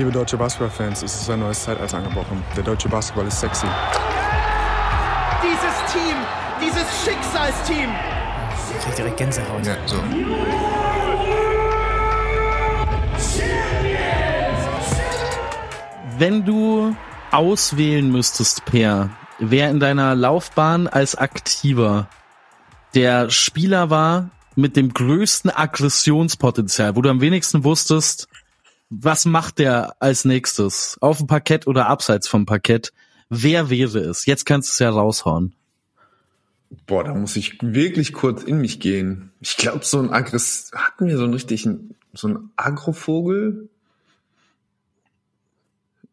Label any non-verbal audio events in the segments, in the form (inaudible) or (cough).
Liebe deutsche Basketballfans, es ist ein neues Zeitalter angebrochen. Der deutsche Basketball ist sexy. Dieses Team, dieses Schicksalsteam. Ich krieg direkt Gänsehaut. Ja, so. Wenn du auswählen müsstest, Per, wer in deiner Laufbahn als Aktiver der Spieler war mit dem größten Aggressionspotenzial, wo du am wenigsten wusstest, was macht der als nächstes? Auf dem Parkett oder abseits vom Parkett? Wer wäre es? Jetzt kannst du es ja raushauen. Boah, da muss ich wirklich kurz in mich gehen. Ich glaube, so ein Aggress hatten wir so einen richtigen, so ein Agrovogel?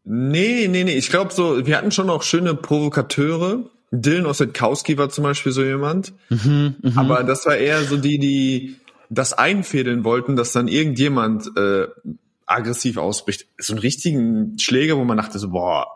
Nee, nee, nee. Ich glaube so, wir hatten schon auch schöne Provokateure. Dylan Ossetkowski war zum Beispiel so jemand. Mhm, mh. Aber das war eher so die, die das einfädeln wollten, dass dann irgendjemand äh, aggressiv ausbricht. So einen richtigen Schläger, wo man dachte so, boah,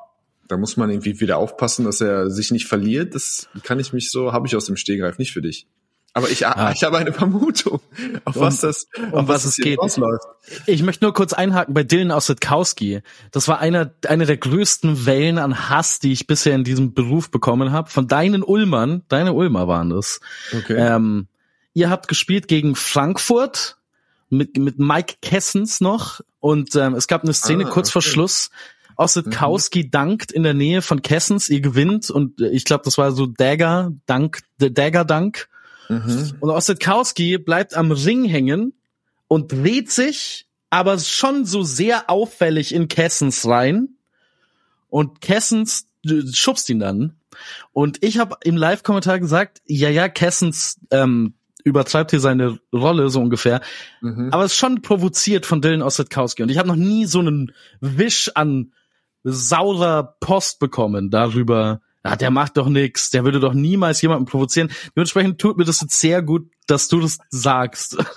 da muss man irgendwie wieder aufpassen, dass er sich nicht verliert. Das kann ich mich so, habe ich aus dem Stehgreif nicht für dich. Aber ich, Ah. ich habe eine Vermutung, auf Um- was das, um auf was das es geht. Ausläuft. Ich möchte nur kurz einhaken bei Dylan Ossetkowski. Das war einer, eine der größten Wellen an Hass, die ich bisher in diesem Beruf bekommen habe. Von deinen Ulmern, deine Ulmer waren das. Okay. Ähm, ihr habt gespielt gegen Frankfurt mit, mit Mike Kessens noch und ähm, es gab eine Szene Ah, kurz vor okay. Mhm. Schluss. Ossetkowski dankt in der Nähe von Kessens, ihr gewinnt und äh, ich glaube, das war so Dagger, Dank, der Dagger Dank. Mhm. Und Ossetkowski bleibt am Ring hängen und dreht sich, aber schon so sehr auffällig in Kessens rein. Und Kessens äh, schubst ihn dann. Und ich habe im Live-Kommentar gesagt, ja, ja, Kessens ähm, übertreibt hier seine Rolle so ungefähr. Mhm. Aber es ist schon provoziert von Dylan Ossetkowski. Und ich habe noch nie so einen Wisch an saurer Post bekommen darüber, ja, der macht doch nix, der würde doch niemals jemanden provozieren. Dementsprechend tut mir das jetzt sehr gut, dass du das sagst. (laughs)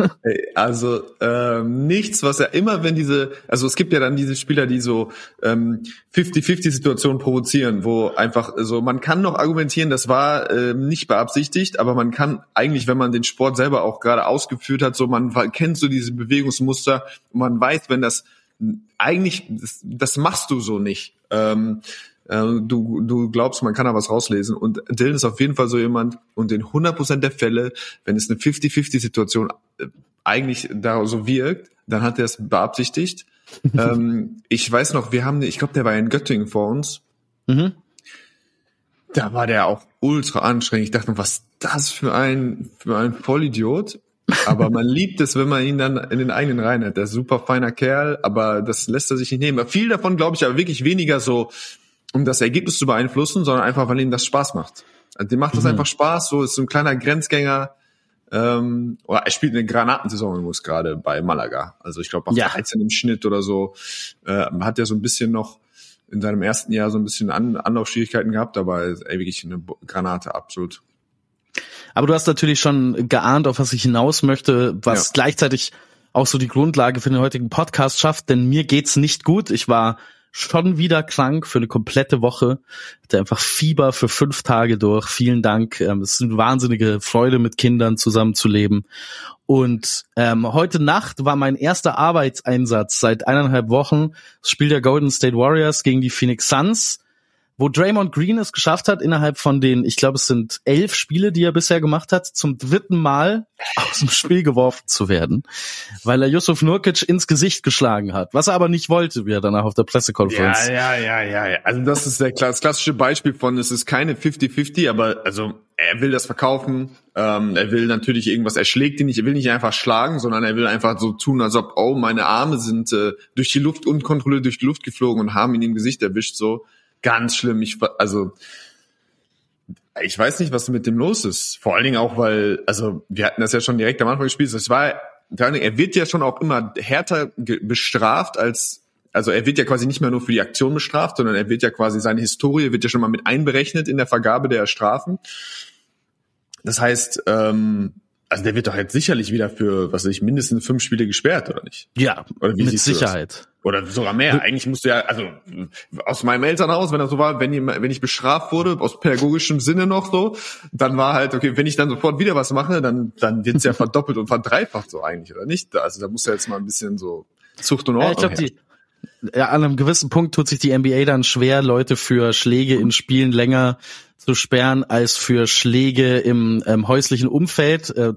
Also ähm, nichts, was er immer, wenn diese, also es gibt ja dann diese Spieler, die so ähm, 50-50-Situationen provozieren, wo einfach so, man kann noch argumentieren, das war ähm, nicht beabsichtigt, aber man kann eigentlich, wenn man den Sport selber auch gerade ausgeführt hat, so man kennt so diese Bewegungsmuster man weiß, wenn das eigentlich, das, das machst du so nicht. Ähm, äh, du, du glaubst, man kann da was rauslesen. Und Dylan ist auf jeden Fall so jemand, und in 100% der Fälle, wenn es eine 50-50-Situation äh, eigentlich da so wirkt, dann hat er es beabsichtigt. (laughs) ähm, ich weiß noch, wir haben, ich glaube, der war in Göttingen vor uns. Mhm. Da war der auch ultra anstrengend. Ich dachte mir, was ist das für ein, für ein Vollidiot? Aber man (laughs) liebt es, wenn man ihn dann in den eigenen Reihen hat. Der ist ein super feiner Kerl, aber das lässt er sich nicht nehmen. Viel davon glaube ich aber wirklich weniger so, um das Ergebnis zu beeinflussen, sondern einfach, weil ihm das Spaß macht. Also dem macht das Mhm. einfach Spaß, so ist so ein kleiner Grenzgänger. Ähm, oder er spielt eine Granatensaison übrigens gerade bei Malaga. Also ich glaube auf Ja. 13 im Schnitt oder so. Äh, hat er so ein bisschen noch in seinem ersten Jahr so ein bisschen An Anlaufschwierigkeiten gehabt, aber ist ey, wirklich eine Granate, absolut. Aber du hast natürlich schon geahnt, auf was ich hinaus möchte, was Ja. gleichzeitig auch so die Grundlage für den heutigen Podcast schafft, denn mir geht's nicht gut. Ich war schon wieder krank für eine komplette Woche, hatte einfach Fieber für fünf Tage durch. Vielen Dank. Ähm, Es ist eine wahnsinnige Freude, mit Kindern zusammenzuleben. Und ähm, heute Nacht war mein erster Arbeitseinsatz seit eineinhalb Wochen. Das Spiel der Golden State Warriors gegen die Phoenix Suns wo Draymond Green es geschafft hat, innerhalb von den, ich glaube, es sind elf Spiele, die er bisher gemacht hat, zum dritten Mal (laughs) aus dem Spiel geworfen zu werden, weil er Yusuf Nurkic ins Gesicht geschlagen hat, was er aber nicht wollte, wie er danach auf der Pressekonferenz. ja, ja, ja, ja. Also das ist der, das klassische Beispiel von, es ist keine 50-50, aber also er will das verkaufen, ähm, er will natürlich irgendwas, er schlägt ihn nicht, er will nicht einfach schlagen, sondern er will einfach so tun, als ob, oh, meine Arme sind äh, durch die Luft, unkontrolliert durch die Luft geflogen und haben ihn im Gesicht erwischt, so. Ganz schlimm. Ich, also, ich weiß nicht, was mit dem los ist. Vor allen Dingen auch, weil, also, wir hatten das ja schon direkt am Anfang gespielt. Es war, er wird ja schon auch immer härter bestraft als, also er wird ja quasi nicht mehr nur für die Aktion bestraft, sondern er wird ja quasi, seine Historie wird ja schon mal mit einberechnet in der Vergabe der Strafen. Das heißt, ähm, also der wird doch jetzt sicherlich wieder für, was weiß ich, mindestens fünf Spiele gesperrt, oder nicht? Ja, Oder wie mit? Sicherheit. Oder sogar mehr. Eigentlich musst du ja, also aus meinem Elternhaus, wenn das so war, wenn, ich- wenn ich bestraft wurde, aus pädagogischem Sinne noch so, dann war halt, okay, wenn ich dann sofort wieder was mache, dann, dann wird's ja (laughs) verdoppelt und verdreifacht so eigentlich, oder nicht? Also da muss ja jetzt mal ein bisschen so Zucht und Ja, Ordnung ich glaube, herrschen. die ja, an einem gewissen Punkt tut sich die NBA dann schwer, Leute für Schläge in Spielen länger zu sperren als für Schläge im ähm, häuslichen Umfeld. Äh,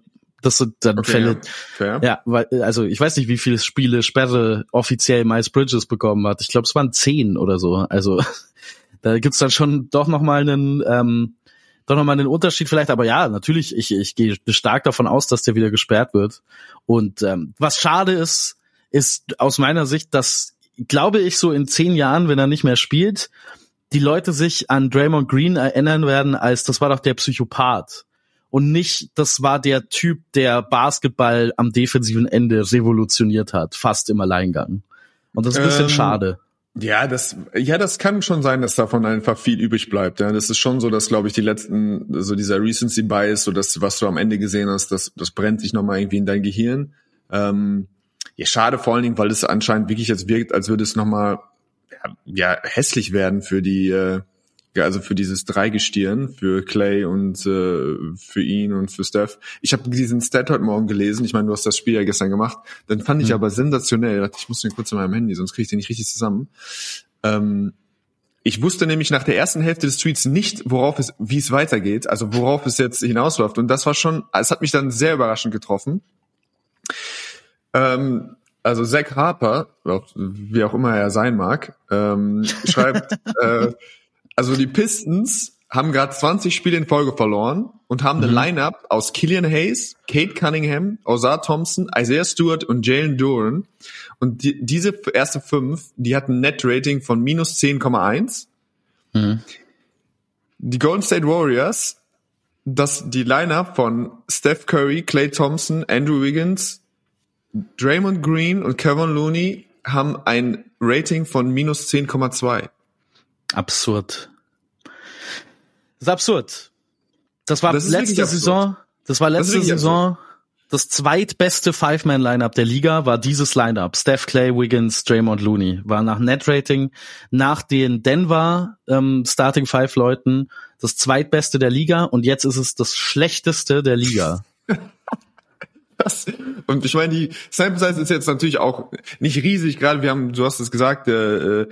das sind dann Okay, Fälle. ja. Ja, weil, also ich weiß nicht, wie viele Spiele Sperre offiziell Miles Bridges bekommen hat. Ich glaube, es waren zehn oder so. Also (laughs) da gibt's dann schon doch noch mal einen, ähm, doch noch mal einen Unterschied vielleicht. Aber ja, natürlich, ich, ich gehe stark davon aus, dass der wieder gesperrt wird. Und ähm, was schade ist, ist aus meiner Sicht, dass glaube ich so in zehn Jahren, wenn er nicht mehr spielt, die Leute sich an Draymond Green erinnern werden, als das war doch der Psychopath und nicht, das war der Typ, der Basketball am defensiven Ende revolutioniert hat, fast im Alleingang. Und das ist ein bisschen Ähm, schade. Ja, das, ja, das kann schon sein, dass davon einfach viel übrig bleibt. Ja, das ist schon so, dass, glaube ich, die letzten, so dieser Recency Bias, so das, was du am Ende gesehen hast, das, das brennt sich nochmal irgendwie in dein Gehirn. Ähm, ja, schade vor allen Dingen, weil es anscheinend wirklich jetzt wirkt, als würde es nochmal, ja, ja, hässlich werden für die, äh, ja, also für dieses Dreigestirn, für Clay und äh, für ihn und für Steph. Ich habe diesen Stat heute Morgen gelesen. Ich meine, du hast das Spiel ja gestern gemacht. Dann fand ich Mhm. aber sensationell. Ich dachte, Ich muss den kurz in meinem Handy, sonst kriege ich den nicht richtig zusammen. Ähm, ich wusste nämlich nach der ersten Hälfte des Tweets nicht, worauf es, wie es weitergeht, also worauf es jetzt hinausläuft. Und das war schon, es hat mich dann sehr überraschend getroffen. Ähm, also Zach Harper, wie auch immer er sein mag, ähm, schreibt, (laughs) äh, also die Pistons haben gerade 20 Spiele in Folge verloren und haben eine Lineup aus Killian Hayes, Kate Cunningham, Ozar Thompson, Isaiah Stewart und Jalen Duran. Und die, diese erste fünf, die hatten ein Net-Rating von minus 10,1. Mhm. Die Golden State Warriors, das die Lineup von Steph Curry, Clay Thompson, Andrew Wiggins, Draymond Green und Kevin Looney haben ein Rating von minus 10,2. Absurd. Das ist absurd. Das war Das letzte absurd. Saison, das war Das letzte wirklich Saison, das zweitbeste Five-Man-Lineup der Liga war dieses Lineup. Steph Clay, Wiggins, Draymond Looney. War nach Net-Rating, nach den Denver ähm, Starting Five Leuten das zweitbeste der Liga und jetzt ist es das schlechteste der Liga. (laughs) Das, und ich meine, die Sample Size ist jetzt natürlich auch nicht riesig. Gerade wir haben, du hast es gesagt, äh, äh,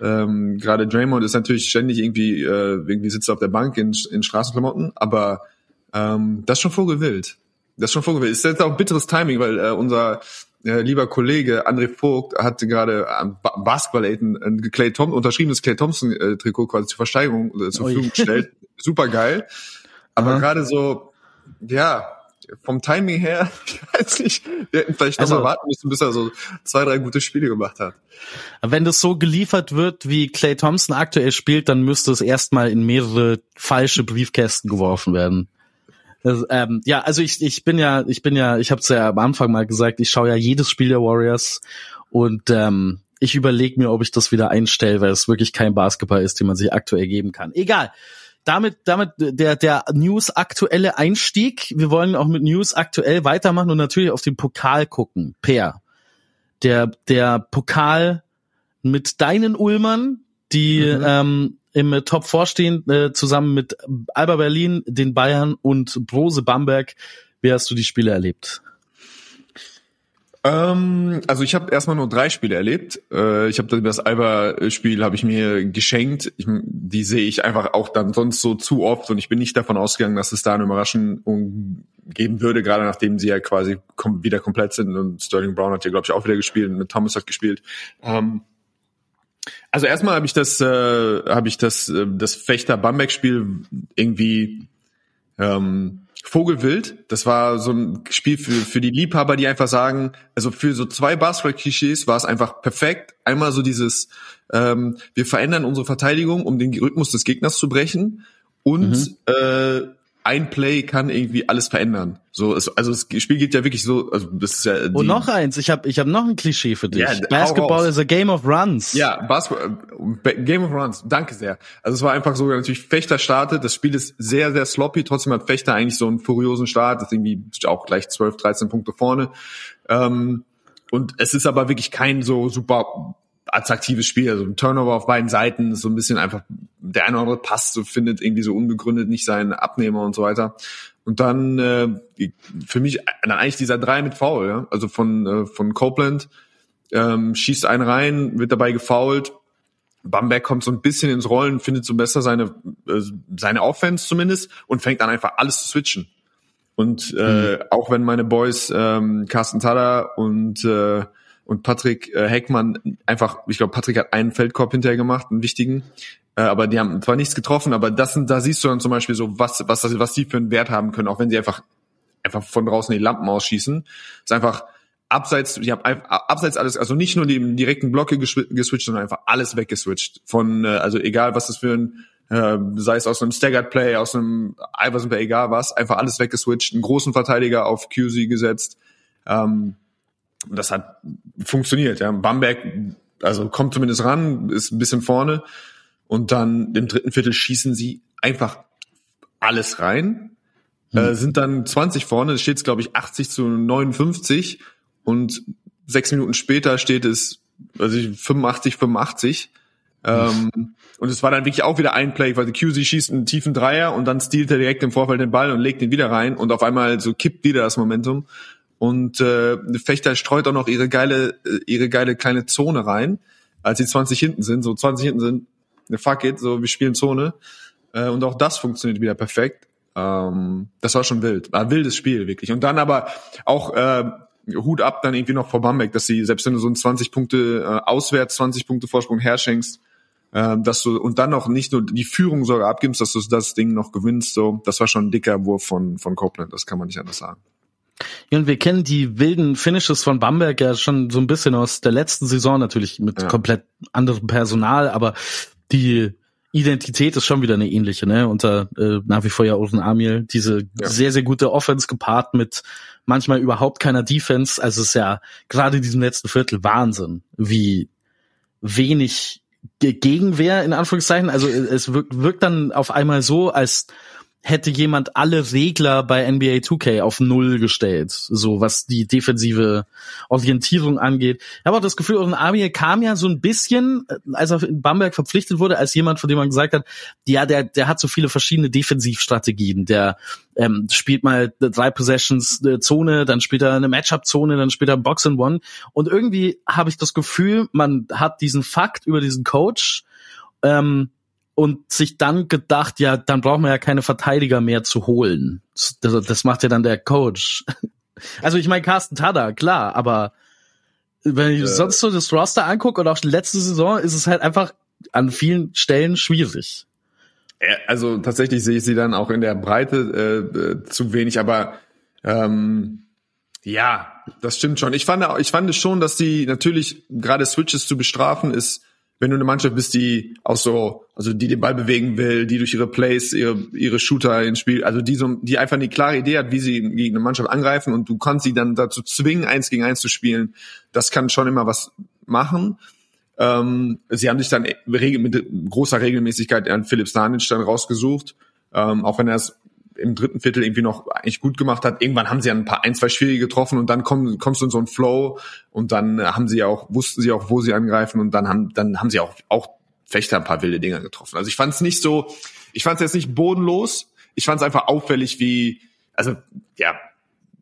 ähm, gerade Draymond ist natürlich ständig irgendwie, äh, irgendwie sitzt er auf der Bank in, in Straßenklamotten, aber ähm, das ist schon vogelwild. Das ist schon vogelwild. Ist jetzt auch bitteres Timing, weil äh, unser äh, lieber Kollege André Vogt hatte gerade am ba Basketball ein, Clay Thompson, unterschriebenes Clay Thompson äh, Trikot quasi zur Versteigerung äh, zur. Verfügung gestellt. (laughs) Super geil. Aber gerade so, ja, vom Timing her, (laughs) ich weiß nicht, wir hätten vielleicht Also- noch mal warten müssen, bis er so zwei, drei gute Spiele gemacht hat. Wenn das so geliefert wird, wie Clay Thompson aktuell spielt, dann müsste es erstmal in mehrere falsche Briefkästen geworfen werden. Das, ähm, ja, also ich, ich bin ja, ich bin ja, ich habe es ja am Anfang mal gesagt, ich schaue ja jedes Spiel der Warriors und ähm, ich überlege mir, ob ich das wieder einstelle, weil es wirklich kein Basketball ist, den man sich aktuell geben kann. Egal. Damit, damit der, der News aktuelle Einstieg. Wir wollen auch mit News aktuell weitermachen und natürlich auf den Pokal gucken. Per. Der, der Pokal mit deinen Ulmern, die Mhm. ähm, im Top vorstehen, äh, zusammen mit Alba Berlin, den Bayern und Brose Bamberg. Wie hast du die Spiele erlebt? Ähm, also ich habe erstmal nur drei Spiele erlebt. Äh, ich habe das Alba-Spiel habe ich mir geschenkt. Ich, die sehe ich einfach auch dann sonst so zu oft und ich bin nicht davon ausgegangen, dass es da eine Überraschung geben würde, gerade nachdem sie ja quasi kom wieder komplett sind und Sterling Brown hat ja glaube ich auch wieder gespielt und Thomas hat gespielt. Ähm, also erstmal habe ich das, äh, habe ich das, äh, das Fechter-Bamberg-Spiel irgendwie ähm, Vogelwild. Das war so ein Spiel für, für die Liebhaber, die einfach sagen, also für so zwei Basketball-Klischees war es einfach perfekt. Einmal so dieses, ähm, wir verändern unsere Verteidigung, um den Rhythmus des Gegners zu brechen. Und äh, ein Play kann irgendwie alles verändern. So, es, also das Spiel geht ja wirklich so, also das ist ja die, Und noch eins, ich habe ich hab noch ein Klischee für dich. Ja, Basketball is a game of runs. Ja, Basketball, Game of Runs, danke sehr. Also es war einfach so, natürlich Fechter startet, das Spiel ist sehr, sehr sloppy, trotzdem hat Fechter eigentlich so einen furiosen Start, ist irgendwie auch gleich 12, 13 Punkte vorne. Ähm, und es ist aber wirklich kein so super attraktives Spiel, also ein Turnover auf beiden Seiten, so ein bisschen einfach, der eine oder andere Pass so findet irgendwie so unbegründet nicht seinen Abnehmer und so weiter. Und dann äh, für mich dann eigentlich dieser drei mit Foul, ja? also von äh, von Copeland, ähm, schießt einen rein, wird dabei gefoult. Bamberg kommt so ein bisschen ins Rollen, findet so besser seine äh, seine Offense zumindest und fängt an einfach alles zu switchen. Und äh, mhm. auch wenn meine Boys ähm, Carsten Tada und äh, und Patrick äh, Heckmann einfach, ich glaube, Patrick hat einen Feldkorb hinterher gemacht, einen wichtigen, äh, aber die haben zwar nichts getroffen, aber das sind, da siehst du dann zum Beispiel so, was was was die für einen Wert haben können, auch wenn sie einfach einfach von draußen die Lampen ausschießen. ist einfach abseits, ich habe abseits alles, also nicht nur die direkten Blocke geswitcht, sondern einfach alles weggeswitcht. Von, äh, also egal was das für ein, äh, sei es aus einem Staggered Play, aus einem Iverson Play, egal was, einfach alles weggeswitcht, einen großen Verteidiger auf QC gesetzt. Ähm, das hat funktioniert. Ja. Bamberg, also kommt zumindest ran, ist ein bisschen vorne. Und dann im dritten Viertel schießen sie einfach alles rein. Hm. Äh, sind dann 20 vorne, es steht glaube ich 80 zu 59 und sechs Minuten später steht es, also 85, 85. Ähm, und es war dann wirklich auch wieder ein Play, weil die QC schießt einen tiefen Dreier und dann stiehlt er direkt im Vorfeld den Ball und legt ihn wieder rein und auf einmal so kippt wieder das Momentum. Und äh, Fechter streut auch noch ihre geile, äh, ihre geile kleine Zone rein, als sie 20 hinten sind. So 20 hinten sind, ne fuck it, so wir spielen Zone. Äh, und auch das funktioniert wieder perfekt. Ähm, das war schon wild. War ein wildes Spiel, wirklich. Und dann aber auch äh, Hut ab dann irgendwie noch vor Bamberg, dass sie, selbst wenn du so ein 20 Punkte äh, auswärts, 20 Punkte Vorsprung herschenkst, äh, dass du und dann noch nicht nur die Führung sogar abgibst, dass du das Ding noch gewinnst, so, das war schon ein dicker Wurf von, von Copeland, das kann man nicht anders sagen. Ja, und wir kennen die wilden Finishes von Bamberg ja schon so ein bisschen aus der letzten Saison, natürlich mit ja. komplett anderem Personal, aber die Identität ist schon wieder eine ähnliche, ne? Unter äh, nach wie vor ja Osen Amil, diese ja. sehr, sehr gute Offense gepaart mit manchmal überhaupt keiner Defense. Also es ist ja gerade in diesem letzten Viertel Wahnsinn, wie wenig Gegenwehr in Anführungszeichen. Also es wirkt, wirkt dann auf einmal so, als hätte jemand alle Regler bei NBA 2K auf Null gestellt, so was die defensive Orientierung angeht. Ich habe auch das Gefühl, Oren Amir kam ja so ein bisschen, äh, als er in Bamberg verpflichtet wurde, als jemand, von dem man gesagt hat, ja, der, der hat so viele verschiedene Defensivstrategien. Der ähm, spielt mal drei Possessions äh, Zone, dann spielt er eine Matchup-Zone, dann spielt er Box and One. Und irgendwie habe ich das Gefühl, man hat diesen Fakt über diesen Coach, ähm, und sich dann gedacht, ja, dann brauchen wir ja keine Verteidiger mehr zu holen. Das, das macht ja dann der Coach. (laughs) Also ich meine Carsten Tada, klar, aber wenn ich äh. sonst so das Roster angucke und auch die letzte Saison, ist es halt einfach an vielen Stellen schwierig. Also tatsächlich sehe ich sie dann auch in der Breite äh, äh, zu wenig, aber ähm, ja, das stimmt schon. Ich fand, ich fand schon, dass die natürlich gerade Switches zu bestrafen ist wenn du eine Mannschaft bist, die auch so, also die den Ball bewegen will, die durch ihre Plays, ihre, ihre Shooter ins Spiel, also die so, die einfach eine klare Idee hat, wie sie gegen eine Mannschaft angreifen und du kannst sie dann dazu zwingen, eins gegen eins zu spielen, das kann schon immer was machen. Ähm, sie haben sich dann mit großer Regelmäßigkeit an Philipp Stanic dann rausgesucht, ähm, auch wenn er es im dritten Viertel irgendwie noch eigentlich gut gemacht hat. Irgendwann haben sie ein paar, ein, zwei schwierige getroffen und dann komm, kommst du in so einen Flow und dann haben sie auch, wussten sie auch, wo sie angreifen und dann haben, dann haben sie auch, auch Fechter ein paar wilde Dinger getroffen. Also ich fand es nicht so, ich fand es jetzt nicht bodenlos, ich fand es einfach auffällig, wie, also ja,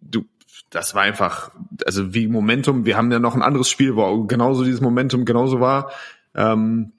du, das war einfach, also wie Momentum, wir haben ja noch ein anderes Spiel, wo genauso dieses Momentum genauso war, ähm,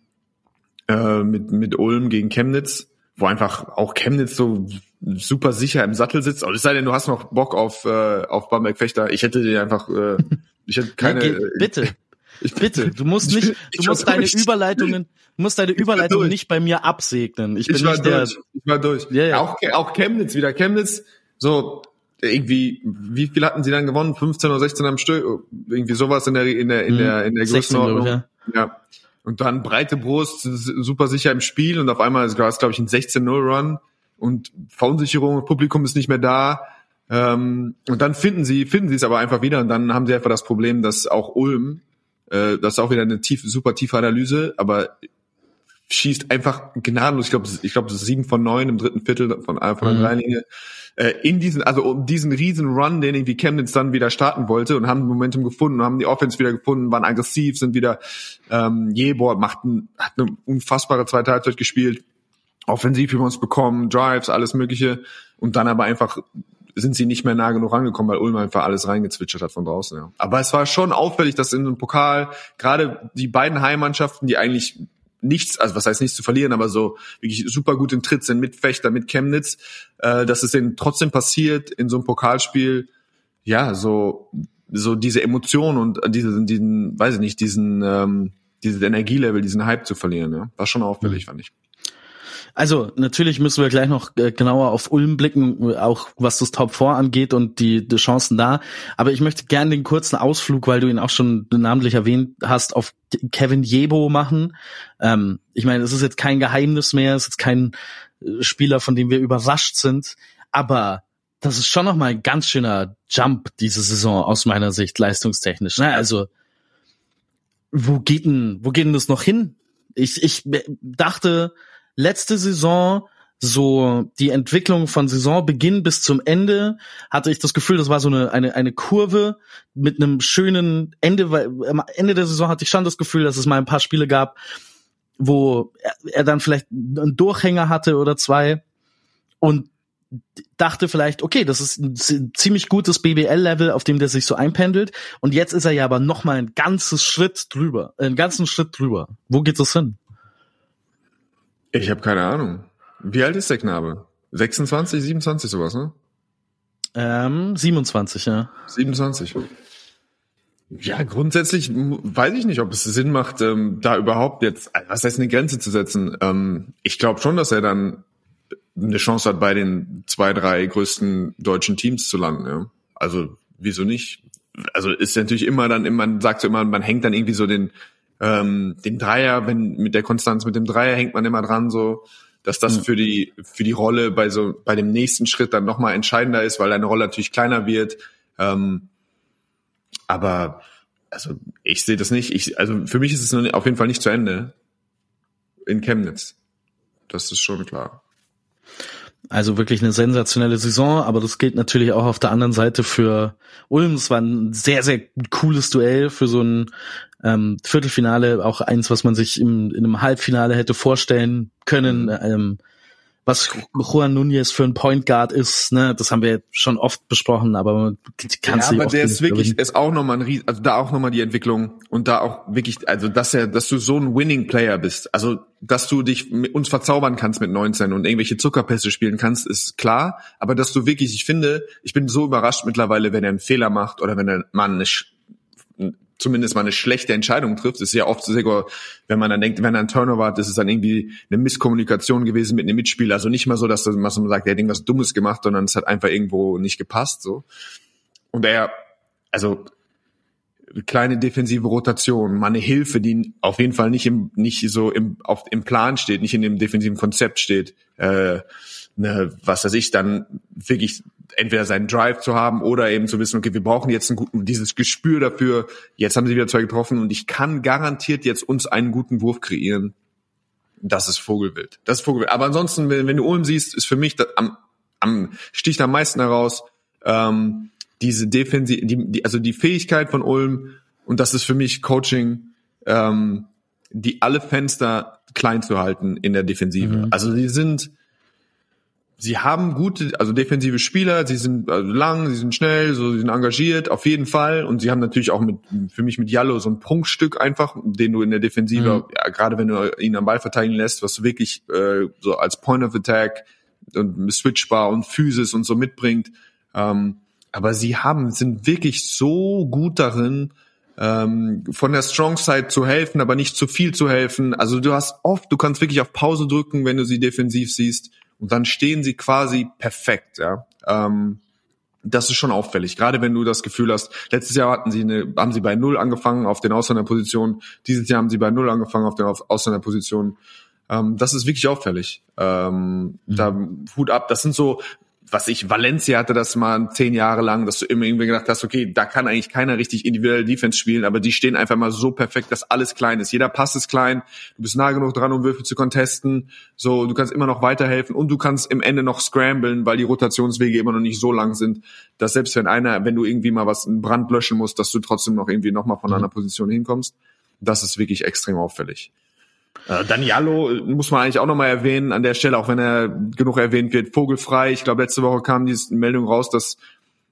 äh, mit, mit Ulm gegen Chemnitz, wo einfach auch Chemnitz so super sicher im Sattel sitzt. Aber es sei denn, du hast noch Bock auf, äh, auf Bamberg Fechter. Ich hätte dir einfach, äh, ich hätte keine. Ja, bitte. (laughs) Ich bitte, du musst nicht, (laughs) du musst deine Überleitungen, du musst deine Überleitungen nicht bei mir absegnen. Ich bin ich war nicht durch. der. Ich war durch. Ja, ja. Auch, auch Chemnitz wieder. Chemnitz, so, irgendwie, wie viel hatten sie dann gewonnen? 15 oder 16 am Stück? Irgendwie sowas in der, in der, in der, in der Größenordnung. Ja. ja. Und dann breite Brust, super sicher im Spiel und auf einmal ist es, glaube ich, ein 16-0-Run und Verunsicherung, Publikum ist nicht mehr da. Ähm, und dann finden sie, finden sie es aber einfach wieder und dann haben sie einfach das Problem, dass auch Ulm, äh, das ist auch wieder eine tief, super tiefe Analyse, aber schießt einfach gnadenlos, ich glaube, ich glaube, sieben von neun im dritten Viertel von, von der mhm. Dreilinie, äh, in diesen, also um diesen riesen Run, den irgendwie Chemnitz dann wieder starten wollte und haben Momentum gefunden, haben die Offense wieder gefunden, waren aggressiv, sind wieder, ähm, Jebor macht ein, hat eine unfassbare zweite Halbzeit gespielt, offensiv über uns bekommen, Drives, alles mögliche und dann aber einfach sind sie nicht mehr nah genug rangekommen, weil Ulm einfach alles reingezwitschert hat von draußen. Ja. Aber es war schon auffällig, dass in einem Pokal gerade die beiden Heimmannschaften, die eigentlich nichts, also was heißt nichts zu verlieren, aber so wirklich super gut im Tritt sind mit Fechter, mit Chemnitz, äh, dass es denen trotzdem passiert in so einem Pokalspiel, ja, so so diese Emotion und diesen, diesen, weiß ich nicht, diesen, ähm, dieses Energielevel, diesen Hype zu verlieren, ja, war schon auffällig, mhm. fand ich. Also natürlich müssen wir gleich noch äh, genauer auf Ulm blicken, auch was das Top 4 angeht und die, die Chancen da. Aber ich möchte gerne den kurzen Ausflug, weil du ihn auch schon namentlich erwähnt hast, auf Kevin Jebo machen. Ähm, ich meine, es ist jetzt kein Geheimnis mehr, es ist jetzt kein äh, Spieler, von dem wir überrascht sind, aber das ist schon noch mal ein ganz schöner Jump diese Saison aus meiner Sicht leistungstechnisch. Ne? Also wo geht denn, wo geht denn das noch hin? Ich, ich dachte, letzte Saison so die Entwicklung von Saisonbeginn bis zum Ende hatte ich das Gefühl, das war so eine eine eine Kurve mit einem schönen Ende, weil am Ende der Saison hatte ich schon das Gefühl, dass es mal ein paar Spiele gab, wo er, er dann vielleicht einen Durchhänger hatte oder zwei und dachte vielleicht, okay, das ist ein ziemlich gutes BBL-Level, auf dem der sich so einpendelt. Und jetzt ist er ja aber noch mal ein ganzes Schritt drüber, einen ganzen Schritt drüber. Wo geht das hin? Ich habe keine Ahnung. Wie alt ist der Knabe? 26, 27 sowas, ne? Ähm, 27, ja. 27. Ja, grundsätzlich weiß ich nicht, ob es Sinn macht, ähm, da überhaupt jetzt, was heißt eine Grenze zu setzen. Ähm, ich glaube schon, dass er dann eine Chance hat, bei den zwei, drei größten deutschen Teams zu landen. Ja. Also wieso nicht? Also ist natürlich immer dann, man sagt so immer, man hängt dann irgendwie so den ähm, den Dreier, wenn mit der Konstanz mit dem Dreier hängt man immer dran, so dass das mhm. für die für die Rolle bei so bei dem nächsten Schritt dann nochmal entscheidender ist, weil deine Rolle natürlich kleiner wird. Ähm, aber also ich sehe das nicht. Ich, also für mich ist es auf jeden Fall nicht zu Ende in Chemnitz. Das ist schon klar. Also wirklich eine sensationelle Saison, aber das gilt natürlich auch auf der anderen Seite für Ulm. Es war ein sehr, sehr cooles Duell für so ein ähm, Viertelfinale, auch eins, was man sich im, in einem Halbfinale hätte vorstellen können. Mhm. Ähm, was Juan Nunez für ein Point Guard ist, ne, das haben wir schon oft besprochen, aber man kann es ja, aber der ist wirklich, ist auch nochmal ein Ries also da auch nochmal die Entwicklung und da auch wirklich, also dass er, dass du so ein Winning Player bist, also dass du dich mit uns verzaubern kannst mit 19 und irgendwelche Zuckerpässe spielen kannst, ist klar, aber dass du wirklich, ich finde, ich bin so überrascht mittlerweile, wenn er einen Fehler macht oder wenn er mal eine zumindest mal eine schlechte Entscheidung trifft. Das ist ja oft sogar, wenn man dann denkt, wenn er ein Turnover hat, ist dann irgendwie eine Misskommunikation gewesen mit einem Mitspieler. Also nicht mal so, dass man sagt, er hat irgendwas Dummes gemacht, sondern es hat einfach irgendwo nicht gepasst, so. Und er, also, kleine defensive Rotation, mal eine Hilfe, die auf jeden Fall nicht im, nicht so im, auf, im Plan steht, nicht in dem defensiven Konzept steht, äh, ne, was weiß ich, dann wirklich entweder seinen Drive zu haben oder eben zu wissen, okay, wir brauchen jetzt einen guten, dieses Gespür dafür, jetzt haben sie wieder zwei getroffen und ich kann garantiert jetzt uns einen guten Wurf kreieren. Das ist Vogelwild. Das ist Vogelwild. Aber ansonsten, wenn, wenn du Ulm siehst, ist für mich das, am, am sticht am meisten heraus ähm, diese Defensive, die, die, also die Fähigkeit von Ulm und das ist für mich Coaching, ähm, die alle Fenster klein zu halten in der Defensive. Mhm. Also die sind sie haben gute, also defensive Spieler, sie sind also lang, sie sind schnell, so, sie sind engagiert, auf jeden Fall. Und sie haben natürlich auch mit, für mich mit Jallo so ein Prunkstück einfach, den du in der Defensive, mhm. ja, gerade wenn du ihn am Ball verteidigen lässt, was du wirklich äh, so als Point of Attack und switchbar und Physis und so mitbringt. Ähm, aber sie haben, sind wirklich so gut darin, ähm, von der Strong Side zu helfen, aber nicht zu viel zu helfen. Also du hast oft, du kannst wirklich auf Pause drücken, wenn du sie defensiv siehst und dann stehen sie quasi perfekt, ja. Ähm, das ist schon auffällig, gerade wenn du das Gefühl hast, letztes Jahr hatten sie eine, haben sie bei Null angefangen auf den Ausländerpositionen, dieses Jahr haben sie bei Null angefangen auf den Ausländerpositionen. Ähm, das ist wirklich auffällig. Ähm, mhm. Da Hut ab. Das sind so was ich, Valencia hatte das mal zehn Jahre lang, dass du immer irgendwie gedacht hast, okay, da kann eigentlich keiner richtig individuell Defense spielen, aber die stehen einfach mal so perfekt, dass alles klein ist. Jeder Pass ist klein, du bist nah genug dran, um Würfel zu contesten, so, du kannst immer noch weiterhelfen und du kannst im Ende noch scramblen, weil die Rotationswege immer noch nicht so lang sind, dass selbst wenn einer, wenn du irgendwie mal was, einen Brand löschen musst, dass du trotzdem noch irgendwie nochmal von mhm. einer Position hinkommst. Das ist wirklich extrem auffällig. Äh, Danialo muss man eigentlich auch nochmal erwähnen an der Stelle, auch wenn er genug erwähnt wird, vogelfrei. Ich glaube, letzte Woche kam diese Meldung raus, dass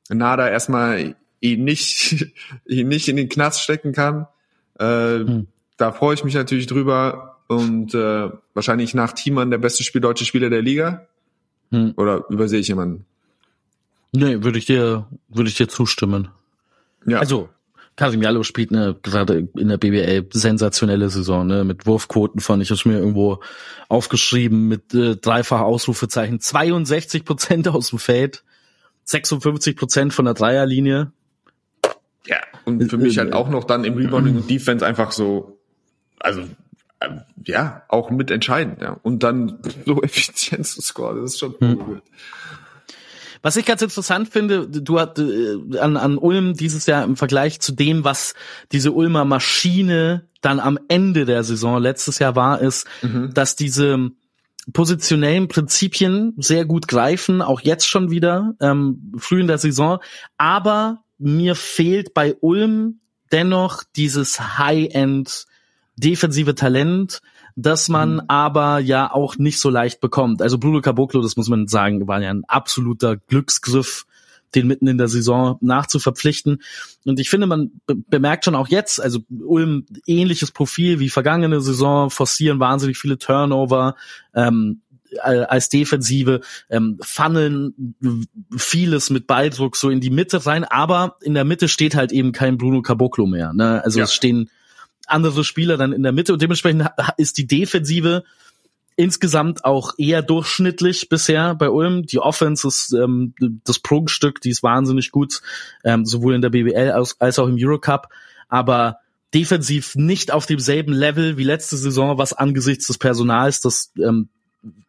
Nada erstmal ihn nicht, (laughs) ihn nicht in den Knast stecken kann. Äh, hm. Da freue ich mich natürlich drüber und äh, wahrscheinlich nach Thiemann der beste Spiel, deutsche Spieler der Liga. Hm. Oder übersehe ich jemanden? Nee, würde ich dir, würde ich dir zustimmen. Ja. Also, Casimiro spielt eine gerade in der BBL sensationelle Saison, ne, mit Wurfquoten von, ich habe mir irgendwo aufgeschrieben, mit äh, dreifach Ausrufezeichen, 62 Prozent aus dem Feld, 56 Prozent von der Dreierlinie. Ja, und für mich halt auch noch dann im Rebounding und Defense einfach so, also äh, ja, auch mitentscheidend, ja. Und dann so (laughs) effizient zu scoren, das ist schon cool. Hm. Was ich ganz interessant finde, du hast äh, an, an Ulm dieses Jahr im Vergleich zu dem, was diese Ulmer Maschine dann am Ende der Saison letztes Jahr war, ist, mhm. dass diese positionellen Prinzipien sehr gut greifen, auch jetzt schon wieder, ähm, früh in der Saison. Aber mir fehlt bei Ulm dennoch dieses High-End defensive Talent, das man mhm. aber ja auch nicht so leicht bekommt. Also Bruno Caboclo, das muss man sagen, war ja ein absoluter Glücksgriff, den mitten in der Saison nachzuverpflichten. Und ich finde, man be bemerkt schon auch jetzt, also Ulm ähnliches Profil wie vergangene Saison, forcieren wahnsinnig viele Turnover, ähm, als Defensive, ähm, funneln vieles mit Balldruck so in die Mitte rein, aber in der Mitte steht halt eben kein Bruno Caboclo mehr. Ne? Also ja. es stehen andere Spieler dann in der Mitte und dementsprechend ist die Defensive insgesamt auch eher durchschnittlich bisher bei Ulm. Die Offense ist ähm, das Prunkstück, die ist wahnsinnig gut, ähm, sowohl in der BBL als, als auch im Eurocup, aber defensiv nicht auf demselben Level wie letzte Saison, was angesichts des Personals, das ähm,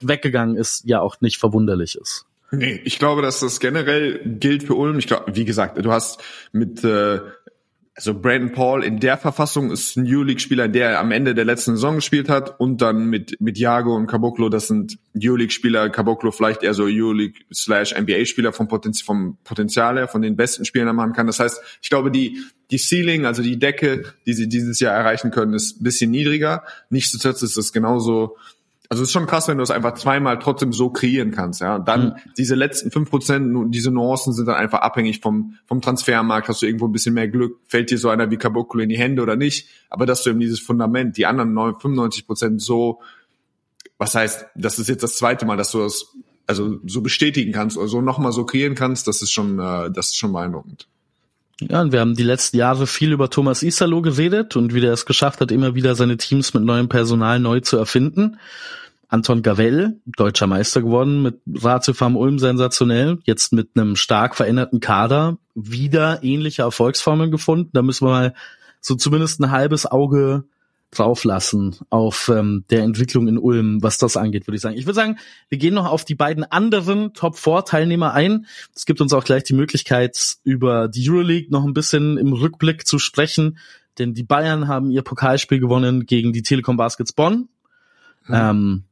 weggegangen ist, ja auch nicht verwunderlich ist. Nee, ich glaube, dass das generell gilt für Ulm. Ich glaube, wie gesagt, du hast mit äh, also Brandon Paul in der Verfassung ist ein New-League-Spieler, der am Ende der letzten Saison gespielt hat und dann mit, mit Jago und Caboclo, das sind New-League-Spieler, Caboclo vielleicht eher so U-League slash NBA-Spieler vom, Potenz vom Potenzial her, von den besten Spielern machen kann. Das heißt, ich glaube, die, die Ceiling, also die Decke, die sie dieses Jahr erreichen können, ist ein bisschen niedriger. Nichtsdestotrotz ist es genauso also es ist schon krass, wenn du es einfach zweimal trotzdem so kreieren kannst, ja. Und dann mhm. diese letzten fünf Prozent, diese Nuancen sind dann einfach abhängig vom, vom Transfermarkt. Hast du irgendwo ein bisschen mehr Glück? Fällt dir so einer wie Caboclo in die Hände oder nicht? Aber dass du eben dieses Fundament, die anderen 95 Prozent so, was heißt, das ist jetzt das zweite Mal, dass du das also so bestätigen kannst oder so nochmal so kreieren kannst, das ist schon, äh, das ist schon beeindruckend. Ja, und wir haben die letzten Jahre viel über Thomas Isalo geredet und wie der es geschafft hat, immer wieder seine Teams mit neuem Personal neu zu erfinden. Anton Gavell, deutscher Meister geworden mit Ratiofarm Ulm sensationell, jetzt mit einem stark veränderten Kader wieder ähnliche Erfolgsformeln gefunden. Da müssen wir mal so zumindest ein halbes Auge drauflassen auf ähm, der Entwicklung in Ulm, was das angeht, würde ich sagen. Ich würde sagen, wir gehen noch auf die beiden anderen Top-4-Teilnehmer ein. Es gibt uns auch gleich die Möglichkeit, über die Euroleague noch ein bisschen im Rückblick zu sprechen, denn die Bayern haben ihr Pokalspiel gewonnen gegen die Telekom Baskets Bonn. Mhm. Ähm,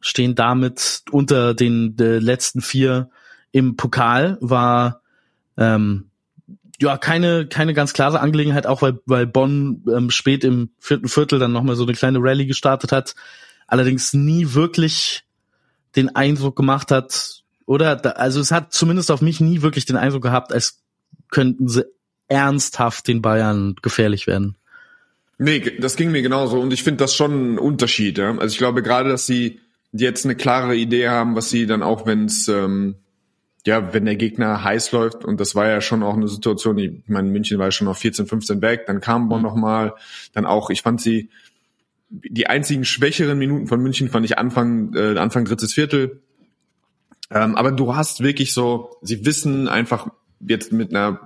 stehen damit unter den letzten vier im Pokal, war ähm, ja, keine, keine ganz klare Angelegenheit, auch weil, weil Bonn ähm, spät im vierten Viertel dann nochmal so eine kleine Rallye gestartet hat, allerdings nie wirklich den Eindruck gemacht hat, oder, da, also es hat zumindest auf mich nie wirklich den Eindruck gehabt, als könnten sie ernsthaft den Bayern gefährlich werden. Nee, das ging mir genauso und ich finde das schon ein Unterschied. Ja? Also ich glaube gerade, dass sie jetzt eine klare Idee haben, was sie dann auch, wenn es ähm, ja, wenn der Gegner heiß läuft, und das war ja schon auch eine Situation, ich meine, München war ja schon auf 14, 15 weg, dann kam Bonn mhm. nochmal, dann auch, ich fand sie, die einzigen schwächeren Minuten von München fand ich Anfang, äh, Anfang drittes Viertel. Ähm, aber du hast wirklich so, sie wissen einfach jetzt mit einer,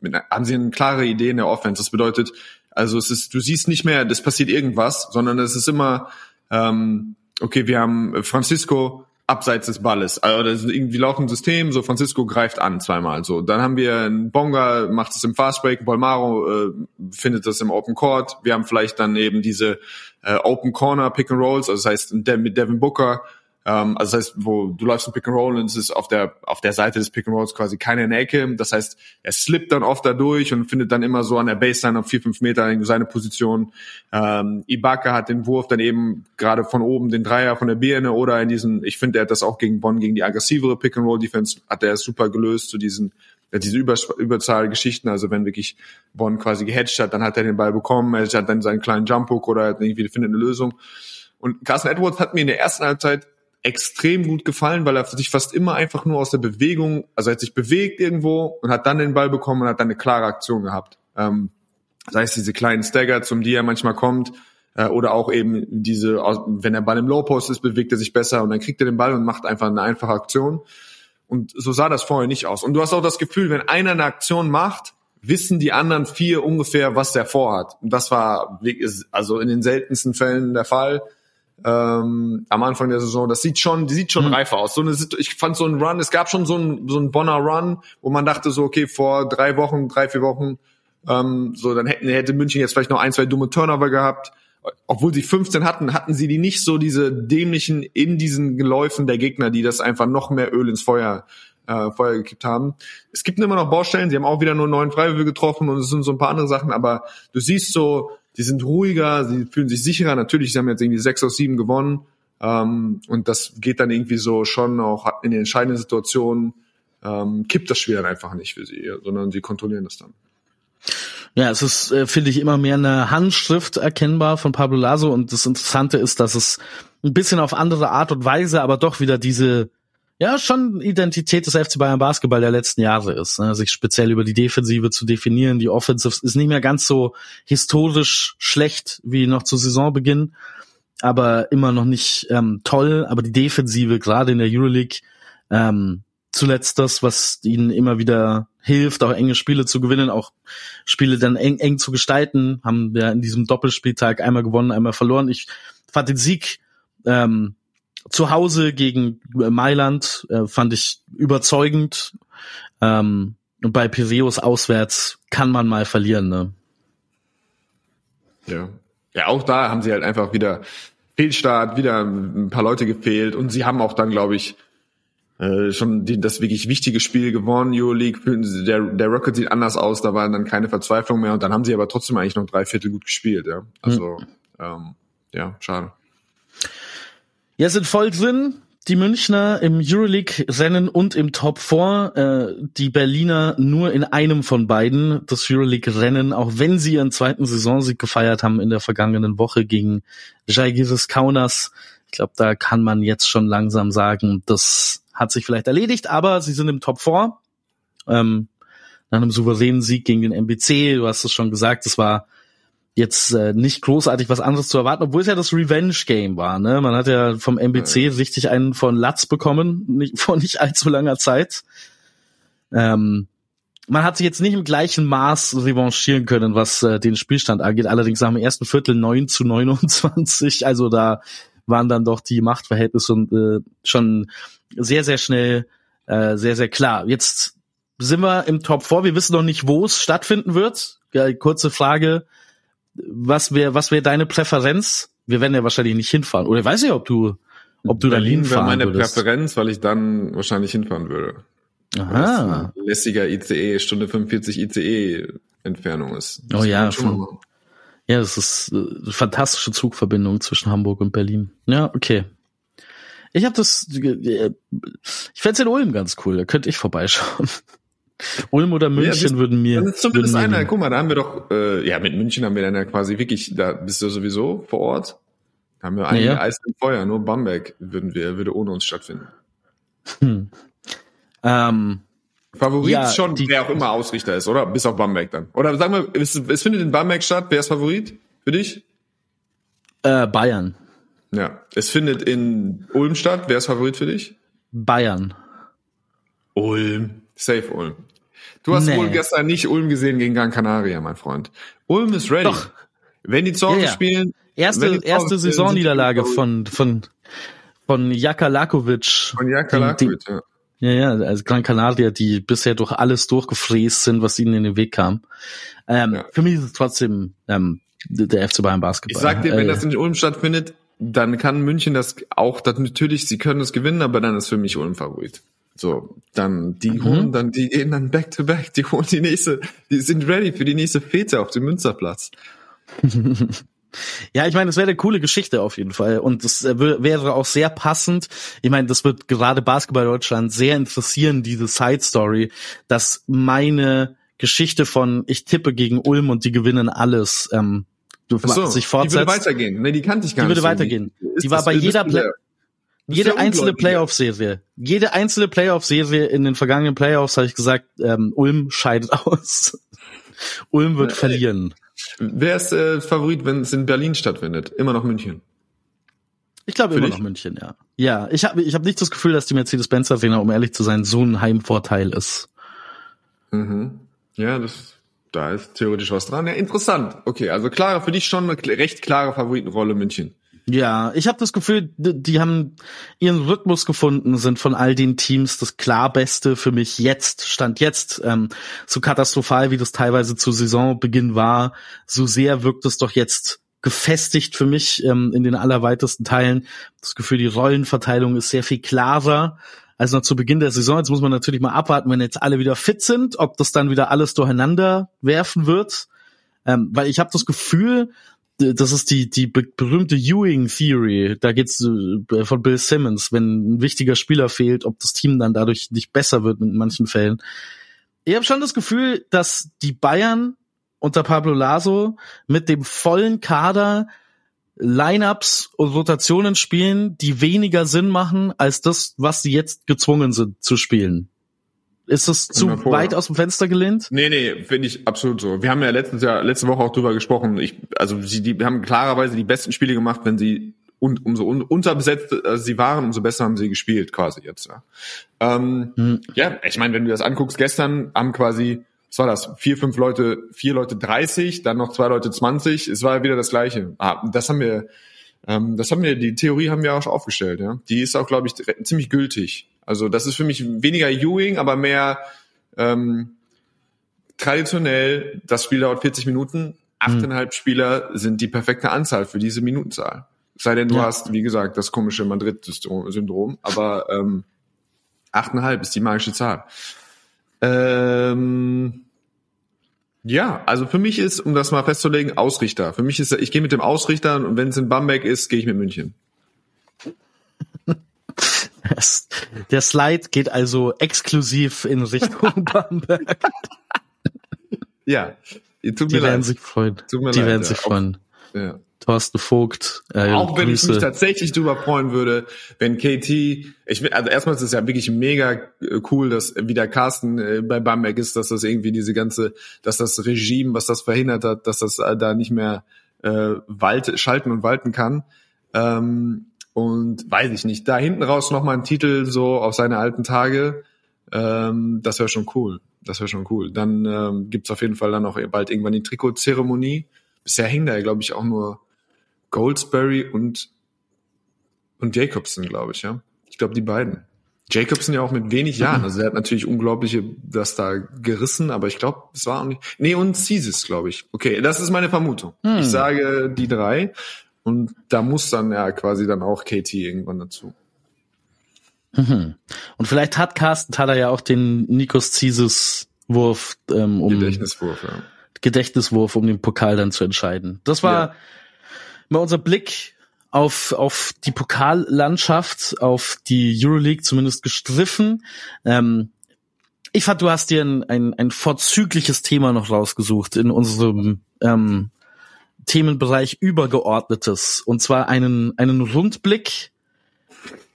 mit einer, haben sie eine klare Idee in der Offense. Das bedeutet, also es ist, du siehst nicht mehr, das passiert irgendwas, sondern es ist immer, ähm, okay, wir haben Francisco, abseits des Balles. Also das ist irgendwie laut ein System, so Francisco greift an zweimal. So, dann haben wir einen Bonga, macht es im Fastbreak, Bolmaro äh, findet das im Open Court. Wir haben vielleicht dann eben diese äh, Open Corner Pick and Rolls, also das heißt mit Devin Booker Ähm, also das heißt, wo du läufst im Pick and Roll und es ist auf der auf der Seite des Pick and Rolls quasi keine in Ecke. Das heißt, er slippt dann oft da durch und findet dann immer so an der Baseline auf vier fünf Meter seine Position. Ähm, Ibaka hat den Wurf dann eben gerade von oben den Dreier von der Birne oder in diesen. Ich finde, er hat das auch gegen Bonn gegen die aggressivere Pick and Roll Defense hat er super gelöst zu diesen diese Über Überzahlgeschichten, also wenn wirklich Bonn quasi gehatcht hat, dann hat er den Ball bekommen, er hat dann seinen kleinen Jump Hook oder irgendwie findet eine Lösung. Und Carson Edwards hat mir in der ersten Halbzeit extrem gut gefallen, weil er sich fast immer einfach nur aus der Bewegung, also er hat sich bewegt irgendwo und hat dann den Ball bekommen und hat dann eine klare Aktion gehabt. Ähm, sei es diese kleinen Stagger, zum die er manchmal kommt, äh, oder auch eben diese, wenn der Ball im Low Post ist, bewegt er sich besser und dann kriegt er den Ball und macht einfach eine einfache Aktion. Und so sah das vorher nicht aus. Und du hast auch das Gefühl, wenn einer eine Aktion macht, wissen die anderen vier ungefähr, was der vorhat. Und das war also in den seltensten Fällen der Fall ähm, am Anfang der Saison. Das sieht schon, die sieht schon mhm. reifer aus. So eine, ich fand so ein Run, es gab schon so ein, so ein Bonner Run, wo man dachte so, okay, vor drei Wochen, drei, vier Wochen, ähm, so dann hätten, hätte München jetzt vielleicht noch ein, zwei dumme Turnover gehabt. Obwohl sie 15 hatten, hatten sie die nicht so diese dämlichen in diesen Läufen der Gegner, die das einfach noch mehr Öl ins Feuer äh, Feuer gekippt haben. Es gibt immer noch Baustellen, sie haben auch wieder nur neun Freiwürfe getroffen und es sind so ein paar andere Sachen, aber du siehst so, die sind ruhiger, sie fühlen sich sicherer. Natürlich, sie haben jetzt irgendwie sechs aus sieben gewonnen. Ähm, und das geht dann irgendwie so schon auch in den entscheidenden Situationen, ähm, kippt das Spiel dann einfach nicht für sie, sondern sie kontrollieren das dann. Ja, es ist, äh, finde ich, immer mehr eine Handschrift erkennbar von Pablo Laso und das Interessante ist, dass es ein bisschen auf andere Art und Weise, aber doch wieder diese ja schon Identität des FC Bayern Basketball der letzten Jahre ist, ne? sich speziell über die Defensive zu definieren. Die Offensive ist nicht mehr ganz so historisch schlecht wie noch zu Saisonbeginn, aber immer noch nicht ähm, toll. Aber die Defensive, gerade in der Euroleague, ähm, zuletzt das, was ihnen immer wieder hilft, auch enge Spiele zu gewinnen, auch Spiele dann eng, eng zu gestalten, haben wir in diesem Doppelspieltag einmal gewonnen, einmal verloren. Ich fand den Sieg ähm, zu Hause gegen Mailand äh, fand ich überzeugend. Ähm, und bei Piraeus auswärts kann man mal verlieren, ne? Ja. Ja, auch da haben sie halt einfach wieder Fehlstart, wieder ein paar Leute gefehlt und sie haben auch dann, glaube ich, äh, schon die, das wirklich wichtige Spiel gewonnen, Euroleague. Der, der Rocket sieht anders aus, da war dann keine Verzweiflung mehr und dann haben sie aber trotzdem eigentlich noch drei Viertel gut gespielt, ja. Also, mhm. ähm, ja, schade. Ja, sind voll drin. Die Münchner im Euroleague-Rennen und im Top 4, äh, die Berliner nur in einem von beiden, das Euroleague-Rennen, auch wenn sie ihren zweiten Saisonsieg gefeiert haben in der vergangenen Woche gegen Jaigiris Kaunas. Ich glaube, da kann man jetzt schon langsam sagen, das hat sich vielleicht erledigt, aber sie sind im Top 4. Ähm, nach einem souveränen Sieg gegen den MBC, du hast es schon gesagt, es war jetzt äh, nicht großartig was anderes zu erwarten, obwohl es ja das Revenge Game war. Ne? Man hat ja vom MBC ja. richtig einen von Latz bekommen, nicht, (laughs) vor nicht allzu langer Zeit. Ähm, man hat sich jetzt nicht im gleichen Maß revanchieren können, was äh, den Spielstand angeht. Allerdings nach dem ersten Viertel 9 zu 29. (laughs) Also da waren dann doch die Machtverhältnisse und, äh, schon sehr, sehr schnell äh, sehr, sehr klar. Jetzt sind wir im Top 4. Wir wissen noch nicht, wo es stattfinden wird. Ja, kurze Frage was wäre was wäre deine Präferenz? Wir werden ja wahrscheinlich nicht hinfahren. Oder weiß ich, ob du ob du Berlin hinfahren wäre meine würdest. Präferenz, weil ich dann wahrscheinlich hinfahren würde. Aha. lässiger ICE, Stunde 45 ICE Entfernung ist. Das oh ja, von, ja, das ist äh, eine fantastische Zugverbindung zwischen Hamburg und Berlin. Ja, okay. Ich habe das, äh, ich fände in Ulm ganz cool, da könnte ich vorbeischauen. Ulm oder München ja, würden mir. Das ist zumindest einer. Guck mal, da haben wir doch, äh, ja, mit München haben wir dann ja quasi wirklich, da bist du sowieso vor Ort. Da haben wir ein ja. Eis im Feuer, nur Bamberg würden wir, würde ohne uns stattfinden. Hm. Ähm, Favorit ja, schon, die, wer auch immer Ausrichter ist, oder? Bis auf Bamberg dann. Oder sag mal, es, es findet in Bamberg statt, wer ist Favorit für dich? Äh, Bayern. Ja. Es findet in Ulm statt, wer ist Favorit für dich? Bayern. Ulm. Safe Ulm. Du hast nee. wohl gestern nicht Ulm gesehen gegen Gran Canaria, mein Freund. Ulm ist ready. Doch. Wenn die zu Hause ja, ja. spielen. Erste, erste Saisonniederlage von, von, von Jaka Lakovic. Von Jaka Lakovic, ja. Ja, ja, also Gran Canaria, die bisher durch alles durchgefräst sind, was ihnen in den Weg kam. Ähm, ja. Für mich ist es trotzdem ähm, der FC Bayern Basketball. Ich sag dir, wenn äh, das in Ulm stattfindet, dann kann München das auch, das natürlich, sie können es gewinnen, aber dann ist für mich Ulm Favorit. So, dann die Mhm. holen, dann die gehen dann back to back, die holen die nächste, die sind ready für die nächste Fete auf dem Münsterplatz. (laughs) Ja, ich meine, das wäre eine coole Geschichte auf jeden Fall. Und das äh, wär- wäre auch sehr passend. Ich meine, das wird gerade Basketball Deutschland sehr interessieren, diese Side Story, dass meine Geschichte von ich tippe gegen Ulm und die gewinnen alles, ähm, du Ach so, sich die würde fortsetzt. weitergehen. Nee, die kannte ich gar Die nicht. würde so. weitergehen. Die war bei jeder Play jede einzelne? Playoff-Serie, jede einzelne Playoff-Serie in den vergangenen Playoffs habe ich gesagt, ähm, Ulm scheidet (laughs) aus. Ulm wird Äh, verlieren. Wer ist äh, Favorit, wenn es in Berlin stattfindet? Immer noch München. Ich glaube immer dich? noch München, ja. Ja, ich habe ich hab nicht das Gefühl, dass die Mercedes-Benz Arena, um ehrlich zu sein, so ein Heimvorteil ist. Mhm. Ja, das, da ist theoretisch was dran. Ja, interessant. Okay, also klare, für dich schon eine recht klare Favoritenrolle München. Ja, ich habe das Gefühl, die, die haben ihren Rhythmus gefunden, sind von all den Teams das klar Beste für mich jetzt, stand jetzt, ähm, so katastrophal wie das teilweise zu Saisonbeginn war, so sehr wirkt es doch jetzt gefestigt für mich ähm, in den allerweitesten Teilen. Das Gefühl, die Rollenverteilung ist sehr viel klarer als noch zu Beginn der Saison. Jetzt muss man natürlich mal abwarten, wenn jetzt alle wieder fit sind, ob das dann wieder alles durcheinander werfen wird. Ähm, weil ich habe das Gefühl, das ist die die be berühmte Ewing Theory. Da geht's äh, von Bill Simmons, wenn ein wichtiger Spieler fehlt, ob das Team dann dadurch nicht besser wird in manchen Fällen. Ich habe schon das Gefühl, dass die Bayern unter Pablo Laso mit dem vollen Kader Lineups und Rotationen spielen, die weniger Sinn machen als das, was sie jetzt gezwungen sind zu spielen. Ist das zu weit aus dem Fenster gelehnt? Nee, nee, finde ich absolut so. Wir haben ja letztes Jahr, letzte Woche auch drüber gesprochen. Ich, also sie, die haben klarerweise die besten Spiele gemacht, wenn sie und umso un, unterbesetzt äh, sie waren, umso besser haben sie gespielt, quasi jetzt. Ja, ähm, Hm. ja ich meine, wenn du das anguckst, gestern haben quasi, was war das, vier, fünf Leute, vier Leute 30, dann noch zwei Leute 20, es war wieder das Gleiche. Ah, das haben wir, ähm, das haben wir, die Theorie haben wir auch schon aufgestellt, ja. Die ist auch, glaube ich, ziemlich gültig. Also das ist für mich weniger Ewing, aber mehr ähm, traditionell, das Spiel dauert 40 Minuten, achteinhalb Spieler sind die perfekte Anzahl für diese Minutenzahl. Es sei denn, du Ja. hast, wie gesagt, das komische Madrid-Syndrom, aber ähm, achteinhalb ist die magische Zahl. Ähm, ja, also für mich ist, um das mal festzulegen, Ausrichter. Für mich ist, ich gehe mit dem Ausrichter und wenn es in Bamberg ist, gehe ich mit München. Der Slide geht also exklusiv in Richtung (laughs) Bamberg. Ja, tut Die mir werden leid. sich freuen. Tut mir Die leid, werden ja. sich freuen. Ja. Thorsten Vogt, äh, Auch wenn ich mich tatsächlich darüber freuen würde, wenn KT, ich also erstmal ist es ja wirklich mega äh, cool, dass wieder Carsten äh, bei Bamberg ist, dass das irgendwie diese ganze, dass das Regime, was das verhindert hat, dass das äh, da nicht mehr äh, walt, schalten und walten kann. Ähm, und weiß ich nicht, da hinten raus nochmal ein Titel so auf seine alten Tage, ähm, das wäre schon cool. Das wäre schon cool. Dann ähm, gibt's auf jeden Fall dann auch bald irgendwann die Trikotzeremonie. Bisher hängen da ja, glaube ich, auch nur Goldsberry und und Jacobson, glaube ich, ja. Ich glaube, die beiden. Jacobson ja auch mit wenig Jahren. Also er hat natürlich unglaubliche, das da gerissen, aber ich glaube, es war auch nicht. Nee, und Caesars, glaube ich. Okay, das ist meine Vermutung. Hm. Ich sage die drei. Und da muss dann ja quasi dann auch KT irgendwann dazu. Mhm. Und vielleicht hat Carsten Thaler ja auch den Nikos Zises Wurf ähm, um Gedächtniswurf, ja. Gedächtniswurf, um den Pokal dann zu entscheiden. Das war Ja. mal unser Blick auf, auf die Pokallandschaft, auf die Euroleague zumindest gestriffen. Ähm, ich fand, du hast dir ein, ein, ein vorzügliches Thema noch rausgesucht in unserem ähm, Themenbereich Übergeordnetes. Und zwar einen, einen Rundblick.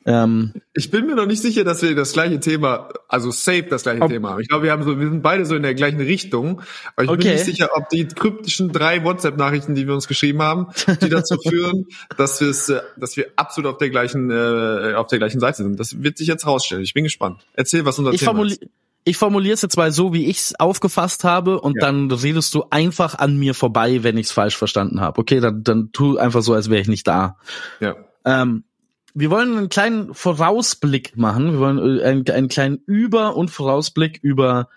Ähm, Ich bin mir noch nicht sicher, dass wir das gleiche Thema, also safe das gleiche Ob- Thema haben. Ich glaube, wir haben so, wir sind beide so in der gleichen Richtung. Aber ich bin Okay. nicht sicher, ob die kryptischen drei WhatsApp-Nachrichten, die wir uns geschrieben haben, die dazu (laughs) führen, dass wir es, äh, dass wir absolut auf der gleichen, äh, auf der gleichen Seite sind. Das wird sich jetzt rausstellen. Ich bin gespannt. Erzähl, was unser ich Thema ist. Ich formuliere es jetzt mal so, wie ich es aufgefasst habe, und Ja. dann redest du einfach an mir vorbei, wenn ich es falsch verstanden habe. Okay, dann, dann tu einfach so, als wäre ich nicht da. Ja. Ähm, wir wollen einen kleinen Vorausblick machen. Wir wollen äh, einen, einen kleinen Über- und Vorausblick über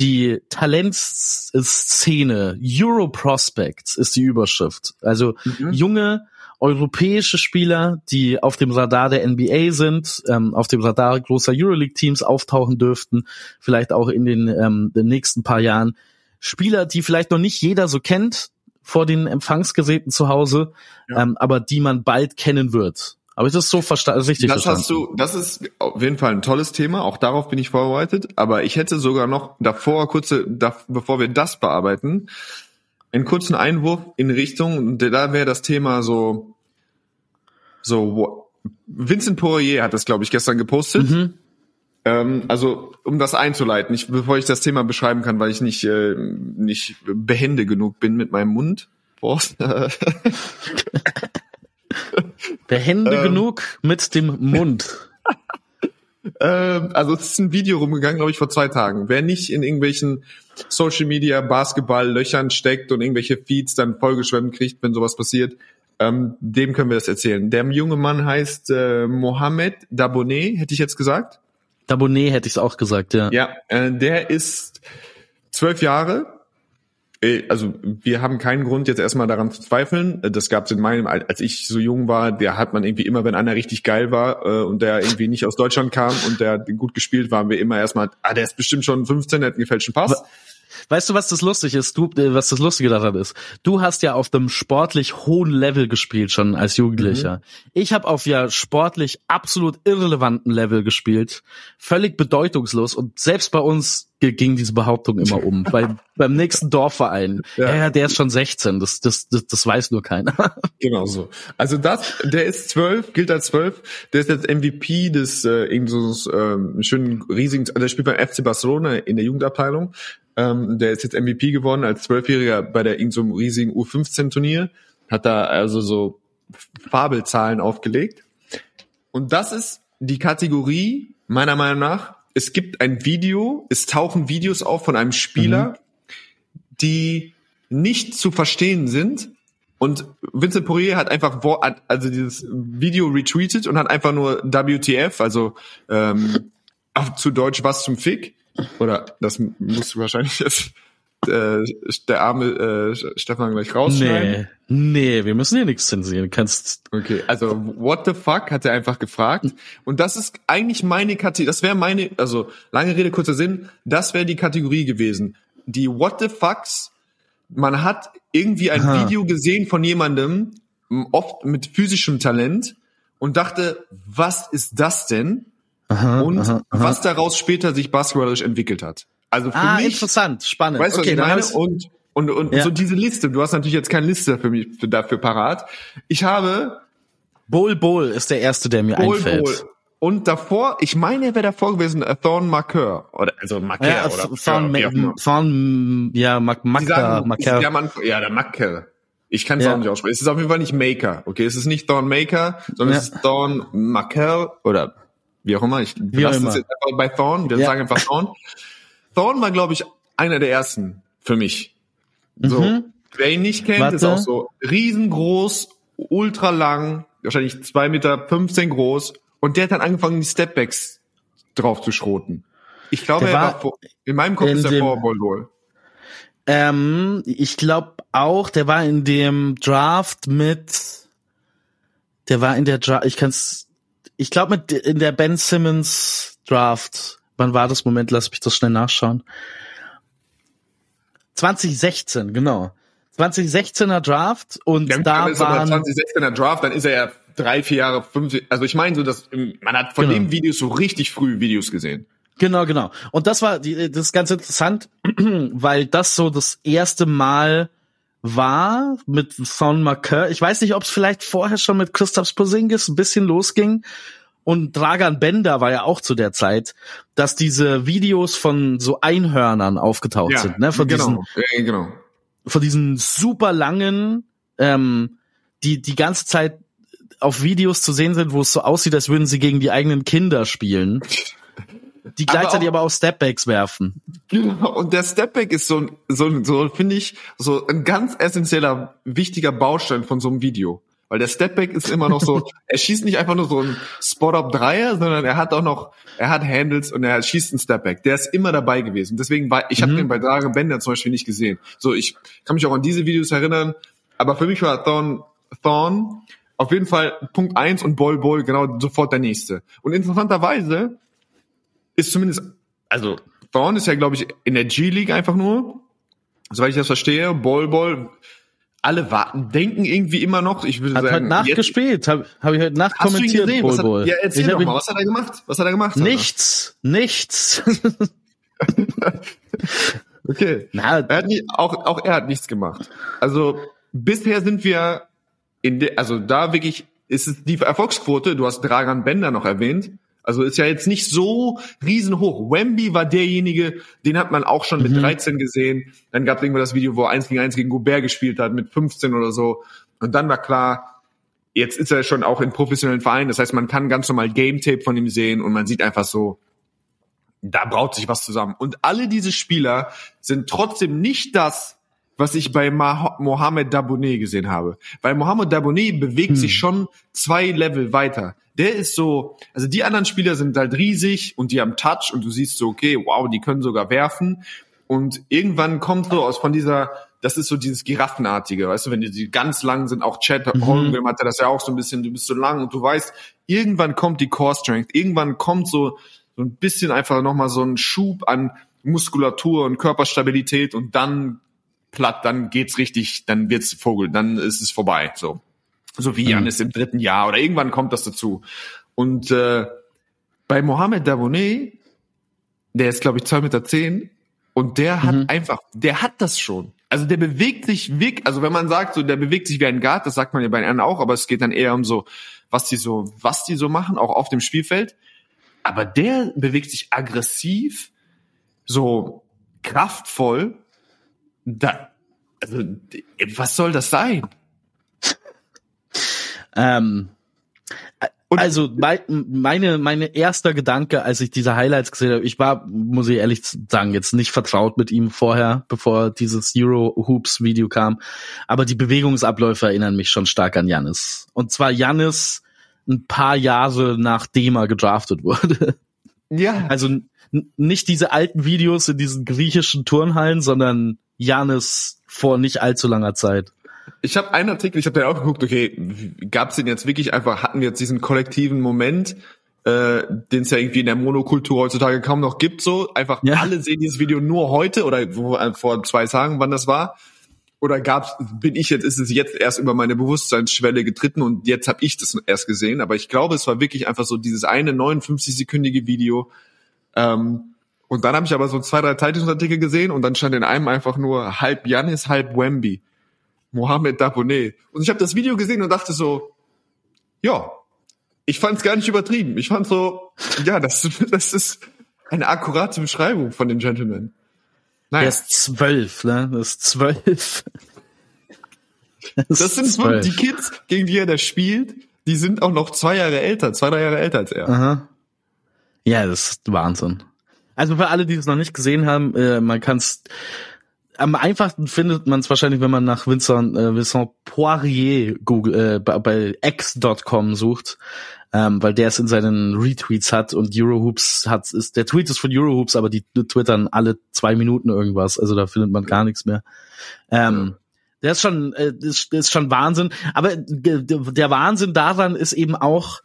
die Talentszene. Euro Prospects ist die Überschrift. Also Mhm. junge europäische Spieler, die auf dem Radar der NBA sind, ähm, auf dem Radar großer Euroleague-Teams auftauchen dürften, vielleicht auch in den, ähm, den nächsten paar Jahren. Spieler, die vielleicht noch nicht jeder so kennt vor den Empfangsgeräten zu Hause, ja. ähm, aber die man bald kennen wird. Aber ist das so versta richtig das verstanden? hast du, das ist auf jeden Fall ein tolles Thema. Auch darauf bin ich vorbereitet. Aber ich hätte sogar noch davor kurze, da, bevor wir das bearbeiten, einen kurzen Einwurf in Richtung, da wäre das Thema so, so, Vincent Poirier hat das, glaube ich, gestern gepostet. Mhm. Ähm, also, um das einzuleiten, ich, bevor ich das Thema beschreiben kann, weil ich nicht, äh, nicht behende genug bin mit meinem Mund. (laughs) Behende ähm, genug mit dem Mund. ähm, also es ist ein Video rumgegangen, glaube ich, vor zwei Tagen. Wer nicht in irgendwelchen Social Media Basketball Löchern steckt und irgendwelche Feeds dann vollgeschwemmt kriegt, wenn sowas passiert, ähm, dem können wir das erzählen. Der junge Mann heißt äh, Mohamed Dabonet, hätte ich jetzt gesagt. Dabonet hätte ich es auch gesagt, ja. Ja, äh, der ist zwölf Jahre, äh, also wir haben keinen Grund jetzt erstmal daran zu zweifeln. Das gab es in meinem, als ich so jung war, der hat man irgendwie immer, wenn einer richtig geil war äh, und der irgendwie nicht aus Deutschland kam und der gut gespielt war, haben wir immer erstmal, ah, der ist bestimmt schon 15, der hat einen gefälschten Pass. Weißt du, was das lustig ist? Du, äh, was das Lustige daran ist? Du hast ja auf dem sportlich hohen Level gespielt schon als Jugendlicher. Mhm. Ich habe auf ja sportlich absolut irrelevanten Level gespielt, völlig bedeutungslos und selbst bei uns ging diese Behauptung immer um. (laughs) bei, beim nächsten Dorfverein. Ja. ja, der ist schon 16. Das, das, das, das weiß nur keiner. (laughs) genau so. Also das, der ist zwölf, gilt als zwölf. Der ist jetzt MVP des äh, irgend so ähm, schönen riesigen, also der spielt beim FC Barcelona in der Jugendabteilung. Ähm, der ist jetzt MVP geworden als Zwölfjähriger bei der irgend so einem riesigen U15-Turnier. Hat da also so Fabelzahlen aufgelegt. Und das ist die Kategorie, meiner Meinung nach, es gibt ein Video, es tauchen Videos auf von einem Spieler, mhm. die nicht zu verstehen sind. Und Vincent Poirier hat einfach also dieses Video retweetet und hat einfach nur WTF, also ähm, zu Deutsch was zum Fick. Oder das musst du wahrscheinlich jetzt äh, der arme äh, Stefan gleich rausschneiden. Nee, nee, wir müssen hier nichts zensieren. Kannst. Okay, also what the fuck hat er einfach gefragt. Und das ist eigentlich meine Kategorie, das wäre meine, also lange Rede, kurzer Sinn, das wäre die Kategorie gewesen. Die what the fucks, man hat irgendwie ein Aha. Video gesehen von jemandem, oft mit physischem Talent, und dachte, was ist das denn? Aha, und aha, was daraus später sich basketballerisch entwickelt hat. Also für ah, mich, interessant, spannend. Weißt du, okay, was ich meine? Und, und, und ja. so diese Liste, du hast natürlich jetzt keine Liste für mich für, dafür parat. Ich habe Bol Bol ist der erste, der mir Bol, einfällt. Bol. Und davor, ich meine, er wäre davor gewesen, äh, Thorn Marqueur. Oder, also Marqueur, ja, oder? Thorn, ja, Thorn, ja, Marqueur. Ja, der Marqueur. Ich kann es ja. auch nicht aussprechen. Es ist auf jeden Fall nicht Maker, okay? Es ist nicht Thorn Maker, sondern ja. es ist Thorn Marqueur oder wie auch immer. Ich lasse es jetzt einfach bei Thorn. Wir ja. sagen einfach Thorn. Thorn war, glaube ich, einer der ersten für mich. So, mhm. wer ihn nicht kennt, Warte. ist auch so riesengroß, ultra lang, wahrscheinlich zwei Meter 15 groß. Und der hat dann angefangen, die Stepbacks drauf zu schroten. Ich glaube, er war, vor, in meinem Kopf in ist er vor Bol Ähm, ich glaube auch, der war in dem Draft mit, der war in der Draft, ich kann's, ich glaube mit in der Ben Simmons Draft wann war das Moment? Lass mich das schnell nachschauen. 2016, genau. 2016er Draft und ja, da waren 2016er Draft, dann ist er ja drei, vier Jahre, fünf, also ich meine so, dass man hat von genau. dem Videos so richtig früh Videos gesehen. Genau, genau. Und das war das ist ganz interessant, (clears throat) weil das so das erste Mal war mit Son Marqueur. Ich weiß nicht, ob es vielleicht vorher schon mit Christoph Posingis ein bisschen losging und Dragan Bender war ja auch zu der Zeit, dass diese Videos von so Einhörnern aufgetaucht ja, sind, ne? Von genau, diesen, ja, genau. Von diesen super langen, ähm, die die ganze Zeit auf Videos zu sehen sind, wo es so aussieht, als würden sie gegen die eigenen Kinder spielen. (laughs) Die gleichzeitig aber auch, aber auch Stepbacks werfen. Genau, und der Stepback ist so, so, so finde ich, so ein ganz essentieller, wichtiger Baustein von so einem Video. Weil der Stepback ist immer noch so, (laughs) er schießt nicht einfach nur so ein Spot-Up-Dreier, sondern er hat auch noch, er hat Handles und er schießt einen Stepback. Der ist immer dabei gewesen. Deswegen war, ich mhm. habe den bei Dragon Bender zum Beispiel nicht gesehen. So, ich kann mich auch an diese Videos erinnern, aber für mich war Thorn, Thorn Auf jeden Fall Punkt eins und Bol Bol genau sofort der nächste. Und interessanterweise ist zumindest, also Thorn ist ja, glaube ich, in der G-League einfach nur, soweit ich das verstehe, Bol Bol, alle warten, denken irgendwie immer noch, ich würde Hat sagen, heute Nacht jetzt- gespielt, habe hab ich heute Nacht kommentiert. Bol Was hat, Bol. ja, erzähl ich doch mal, was hat er gemacht? Was hat er gemacht? Alter? Nichts, nichts. (laughs) Okay. Na, Er hat nie, auch, auch er hat nichts gemacht. Also bisher sind wir in der, also da wirklich ist es die Erfolgsquote, du hast Dragan Bender noch erwähnt, also ist ja jetzt nicht so riesenhoch. Wemby war derjenige, den hat man auch schon mit 13 gesehen. Dann gab es irgendwann das Video, wo er 1 gegen 1 gegen Gobert gespielt hat, mit 15 oder so. Und dann war klar, jetzt ist er schon auch in professionellen Vereinen. Das heißt, man kann ganz normal Game Tape von ihm sehen und man sieht einfach so, da braut sich was zusammen. Und alle diese Spieler sind trotzdem nicht das, was ich bei Mah Mohamed Dabonet gesehen habe. Weil Mohamed Dabonet bewegt sich schon zwei Level weiter. Der ist so, also die anderen Spieler sind halt riesig und die haben Touch und du siehst so, okay, wow, die können sogar werfen. Und irgendwann kommt so aus von dieser, das ist so dieses Giraffenartige, weißt du, wenn die, die ganz lang sind, auch Chad Holmgren hatte das ja auch so ein bisschen, du bist so lang und du weißt, irgendwann kommt die Core Strength, irgendwann kommt so, so ein bisschen einfach nochmal so ein Schub an Muskulatur und Körperstabilität und dann platt, dann geht's richtig, dann wird's Vogel, dann ist es vorbei, so. So wie Janis im dritten Jahr oder irgendwann kommt das dazu. Und äh, bei Mohamed Dabonet, der ist glaube ich zwei Meter zehn und der hat einfach, der hat das schon. Also der bewegt sich wirklich, also wenn man sagt, so der bewegt sich wie ein Guard, das sagt man ja bei anderen auch, aber es geht dann eher um so, was die so, was die so machen, auch auf dem Spielfeld. Aber der bewegt sich aggressiv, so kraftvoll. Da, also, was soll das sein? Ähm, also mein, meine meine erster Gedanke, als ich diese Highlights gesehen habe, ich war, muss ich ehrlich sagen, jetzt nicht vertraut mit ihm vorher, bevor dieses Euro Hoops Video kam, aber die Bewegungsabläufe erinnern mich schon stark an Jannis. Und zwar Jannis ein paar Jahre nachdem er gedraftet wurde. Ja. Also nicht diese alten Videos in diesen griechischen Turnhallen, sondern Jannis vor nicht allzu langer Zeit. Ich habe einen Artikel, ich habe da auch geguckt, okay, gab es denn jetzt wirklich einfach, hatten wir jetzt diesen kollektiven Moment, äh, den es ja irgendwie in der Monokultur heutzutage kaum noch gibt, so einfach Ja. alle sehen dieses Video nur heute oder wo, äh, vor zwei Tagen, wann das war. Oder gab's, bin ich jetzt, ist es jetzt erst über meine Bewusstseinsschwelle getreten und jetzt habe ich das erst gesehen. Aber ich glaube, es war wirklich einfach so dieses eine 59-sekündige Video. Ähm, und dann habe ich aber so zwei, drei Zeitungsartikel gesehen und dann stand in einem einfach nur halb Janis, halb Wemby. Mohamed Dabonet. Und ich habe das Video gesehen und dachte so, ja, ich fand es gar nicht übertrieben. Ich fand so, ja, das, (laughs) das ist eine akkurate Beschreibung von dem Gentleman. Er Naja, ist zwölf, ne? Das ist zwölf. das sind so zwölf. die Kids, gegen die er da spielt, die sind auch noch zwei Jahre älter, zwei, drei Jahre älter als er. Aha. Ja, das ist Wahnsinn. Also für alle, die es noch nicht gesehen haben, äh, man kann es am einfachsten findet man es wahrscheinlich, wenn man nach Vincent, äh, Vincent Poirier Google, äh, bei, bei x.com sucht, ähm, weil der es in seinen Retweets hat und Eurohoops hat ist der Tweet ist von Eurohoops, aber die twittern alle zwei Minuten irgendwas, also da findet man gar nichts mehr. Ähm, Der ist schon, äh, ist, ist schon Wahnsinn. Aber äh, der Wahnsinn daran ist eben auch,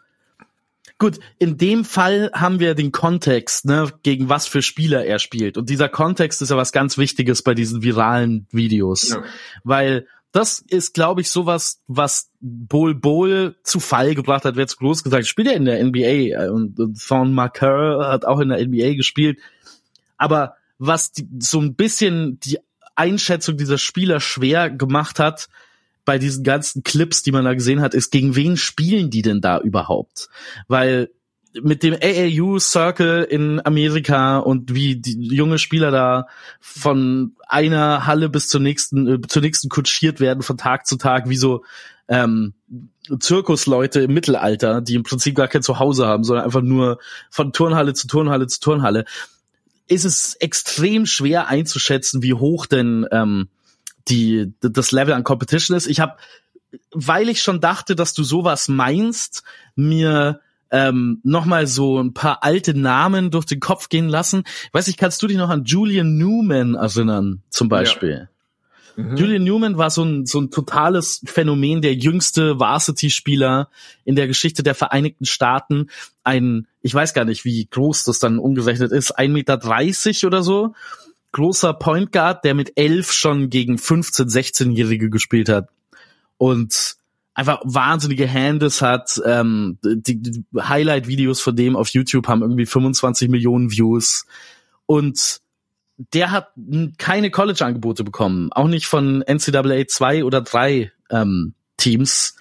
gut, in dem Fall haben wir den Kontext, ne, gegen was für Spieler er spielt. Und dieser Kontext ist ja was ganz Wichtiges bei diesen viralen Videos. Ja. Weil das ist, glaube ich, sowas, was Bol Bol zu Fall gebracht hat, wer zu groß gesagt, spielt er in der NBA äh, und, und Thorn Marker hat auch in der NBA gespielt. Aber was die, so ein bisschen die Einschätzung dieser Spieler schwer gemacht hat, bei diesen ganzen Clips, die man da gesehen hat, ist, gegen wen spielen die denn da überhaupt? Weil mit dem AAU Circle in Amerika und wie die junge Spieler da von einer Halle bis zur nächsten, äh, zur nächsten kutschiert werden von Tag zu Tag, wie so ähm, Zirkusleute im Mittelalter, die im Prinzip gar kein Zuhause haben, sondern einfach nur von Turnhalle zu Turnhalle zu Turnhalle, ist es extrem schwer einzuschätzen, wie hoch denn ähm, die das Level an Competition ist. Ich habe, weil ich schon dachte, dass du sowas meinst, mir ähm, nochmal so ein paar alte Namen durch den Kopf gehen lassen. Weiß ich, kannst du dich noch an Julian Newman erinnern, zum Beispiel? Julian Newman war so ein, so ein totales Phänomen, der jüngste Varsity-Spieler in der Geschichte der Vereinigten Staaten. Ein, ich weiß gar nicht, wie groß das dann umgerechnet ist, 1,30 Meter oder so. Großer Point Guard, der mit elf schon gegen 15-, 16-Jährige gespielt hat. Und einfach wahnsinnige Hands hat. Ähm, die, die Highlight-Videos von dem auf YouTube haben irgendwie 25 Millionen Views. Und der hat keine College-Angebote bekommen, auch nicht von NCAA 2 oder 3 ähm, Teams,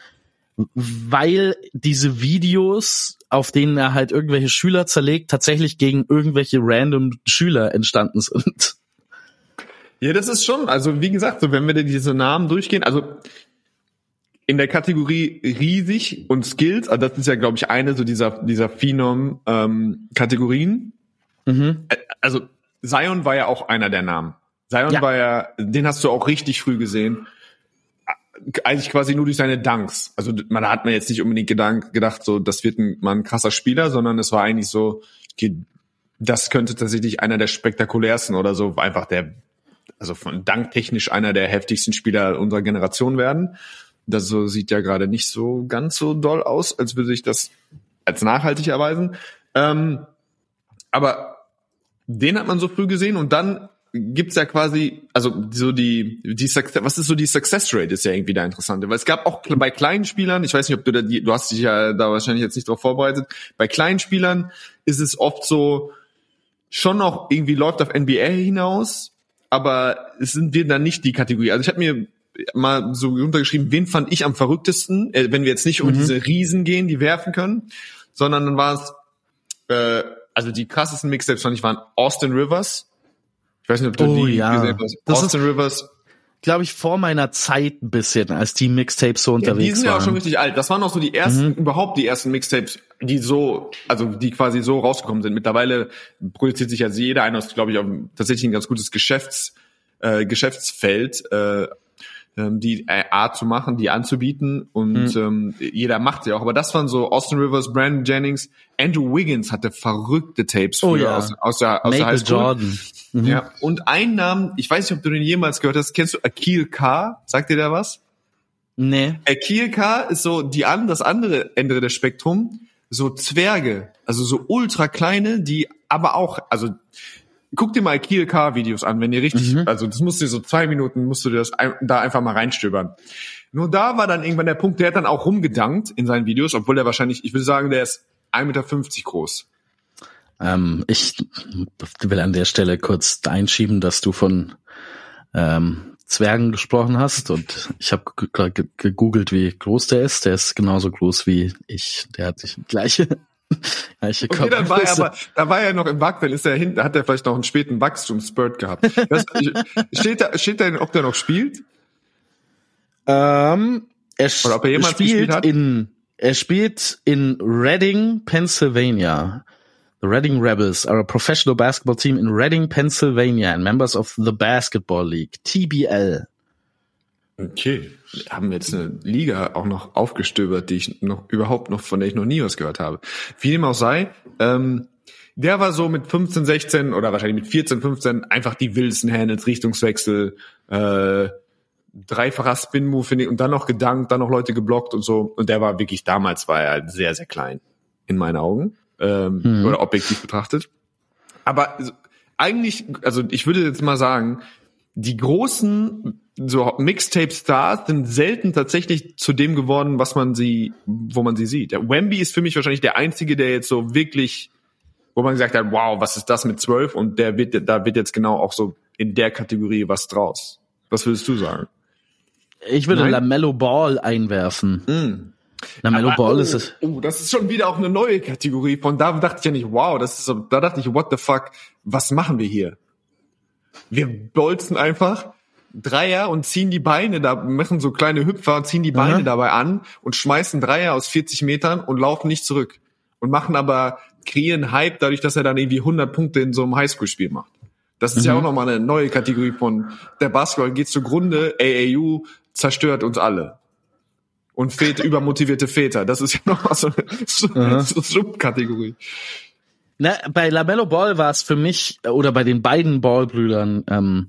weil diese Videos, auf denen er halt irgendwelche Schüler zerlegt, tatsächlich gegen irgendwelche random Schüler entstanden sind. Ja, das ist schon, also wie gesagt, so wenn wir diese Namen durchgehen, also in der Kategorie riesig und skills, also das ist ja, glaube ich, eine so dieser, dieser Phenom-Kategorien. Ähm, mhm. Also Zion war ja auch einer der Namen. Zion ja. war ja, den hast du auch richtig früh gesehen. Eigentlich quasi nur durch seine Dunks. Also man hat mir jetzt nicht unbedingt gedank, gedacht, so das wird ein, mal ein krasser Spieler, sondern es war eigentlich so, okay, das könnte tatsächlich einer der spektakulärsten oder so einfach der, also von danktechnisch einer der heftigsten Spieler unserer Generation werden. Das so sieht ja gerade nicht so ganz so doll aus, als würde sich das als nachhaltig erweisen. Ähm, aber den hat man so früh gesehen und dann gibt's ja quasi, also so die, die Success, was ist so die Success Rate ist ja irgendwie da interessant, weil es gab auch bei kleinen Spielern, ich weiß nicht, ob du da, die, du hast dich ja da wahrscheinlich jetzt nicht drauf vorbereitet, bei kleinen Spielern ist es oft so, schon noch irgendwie läuft auf NBA hinaus, aber es sind wir dann nicht die Kategorie. Also ich habe mir mal so runtergeschrieben, wen fand ich am verrücktesten, äh, wenn wir jetzt nicht um mhm. diese Riesen gehen, die werfen können, sondern dann war es äh, also die krassesten Mixtapes fand ich waren Austin Rivers. Ich weiß nicht, ob du oh, die ja. gesehen hast. Austin Rivers. Glaube ich vor meiner Zeit ein bisschen, als die Mixtapes so unterwegs waren. Ja, die sind ja auch schon richtig alt. Das waren auch so die ersten, mhm. überhaupt die ersten Mixtapes, die so, also die quasi so rausgekommen sind. Mittlerweile produziert sich ja jeder einer, glaube ich, auch tatsächlich ein ganz gutes Geschäfts, äh, Geschäftsfeld. Äh, ähm, die äh, Art zu machen, die anzubieten und mhm. ähm, jeder macht sie auch. Aber das waren so Austin Rivers, Brandon Jennings, Andrew Wiggins hatte verrückte Tapes oh, ja. aus, aus der, aus Michael der Highschool. Jordan. Mhm. Ja. Und ein Namen, ich weiß nicht, ob du den jemals gehört hast, kennst du Akil K? Sagt dir der was? Nee. Akil K ist so die an, das andere Ende des Spektrum, so Zwerge, also so ultra kleine, die aber auch, also guck dir mal Kiel Car Videos an, wenn ihr richtig, mhm. also das musst du so zwei Minuten, musst du das da einfach mal reinstöbern. Nur da war dann irgendwann der Punkt, der hat dann auch rumgedankt in seinen Videos, obwohl er wahrscheinlich, ich würde sagen, der ist 1,50 Meter groß. Ähm, ich will an der Stelle kurz einschieben, dass du von ähm, Zwergen gesprochen hast und ich habe gegoogelt, wie groß der ist. Der ist genauso groß wie ich. Der hat die gleiche (laughs) okay, dann war er aber, da war er noch im Wachstum, ist er hinten, hat er vielleicht noch einen späten Wachstumsspurt gehabt. Das, steht da, steht da, ob der noch spielt? Ähm, er, Oder ob er jemals spielt hat? in, er spielt in Reading, Pennsylvania. The Reading Rebels are a professional basketball team in Reading, Pennsylvania and members of the Basketball League, TBL. Okay, haben wir jetzt eine Liga auch noch aufgestöbert, die ich noch überhaupt noch, von der ich noch nie was gehört habe. Wie dem auch sei, ähm, der war so mit 15, 16 oder wahrscheinlich mit 14, 15 einfach die wildesten Handles, Richtungswechsel, äh, dreifacher Spin-Move, finde ich, und dann noch gedankt, dann noch Leute geblockt und so. Und der war wirklich, damals war er sehr, sehr klein, in meinen Augen, ähm, mhm. oder objektiv betrachtet. Aber eigentlich, also ich würde jetzt mal sagen, die großen so Mixtape-Stars sind selten tatsächlich zu dem geworden, was man sie, wo man sie sieht. Der Wemby ist für mich wahrscheinlich der einzige, der jetzt so wirklich, wo man gesagt hat, wow, was ist das mit zwölf? Und der wird, da wird jetzt genau auch so in der Kategorie was draus. Was würdest du sagen? Ich würde Nein? Lamello Ball einwerfen. Mm. Lamello Ball oh, ist es. Oh, das ist schon wieder auch eine neue Kategorie. Von da dachte ich ja nicht, wow, das ist so, da dachte ich, what the fuck, was machen wir hier? Wir bolzen einfach Dreier und ziehen die Beine da, machen so kleine Hüpfer, ziehen die Beine Aha. dabei an und schmeißen Dreier aus 40 Metern und laufen nicht zurück. Und machen aber, kreieren Hype dadurch, dass er dann irgendwie 100 Punkte in so einem Highschool-Spiel macht. Das ist mhm. ja auch nochmal eine neue Kategorie von, der Basketball geht zugrunde, AAU zerstört uns alle. Und Väter, (laughs) übermotivierte Väter, das ist ja nochmal so eine, so (laughs) Subkategorie. Na, bei Lamello Ball war es für mich, oder bei den beiden Ballbrüdern, ähm,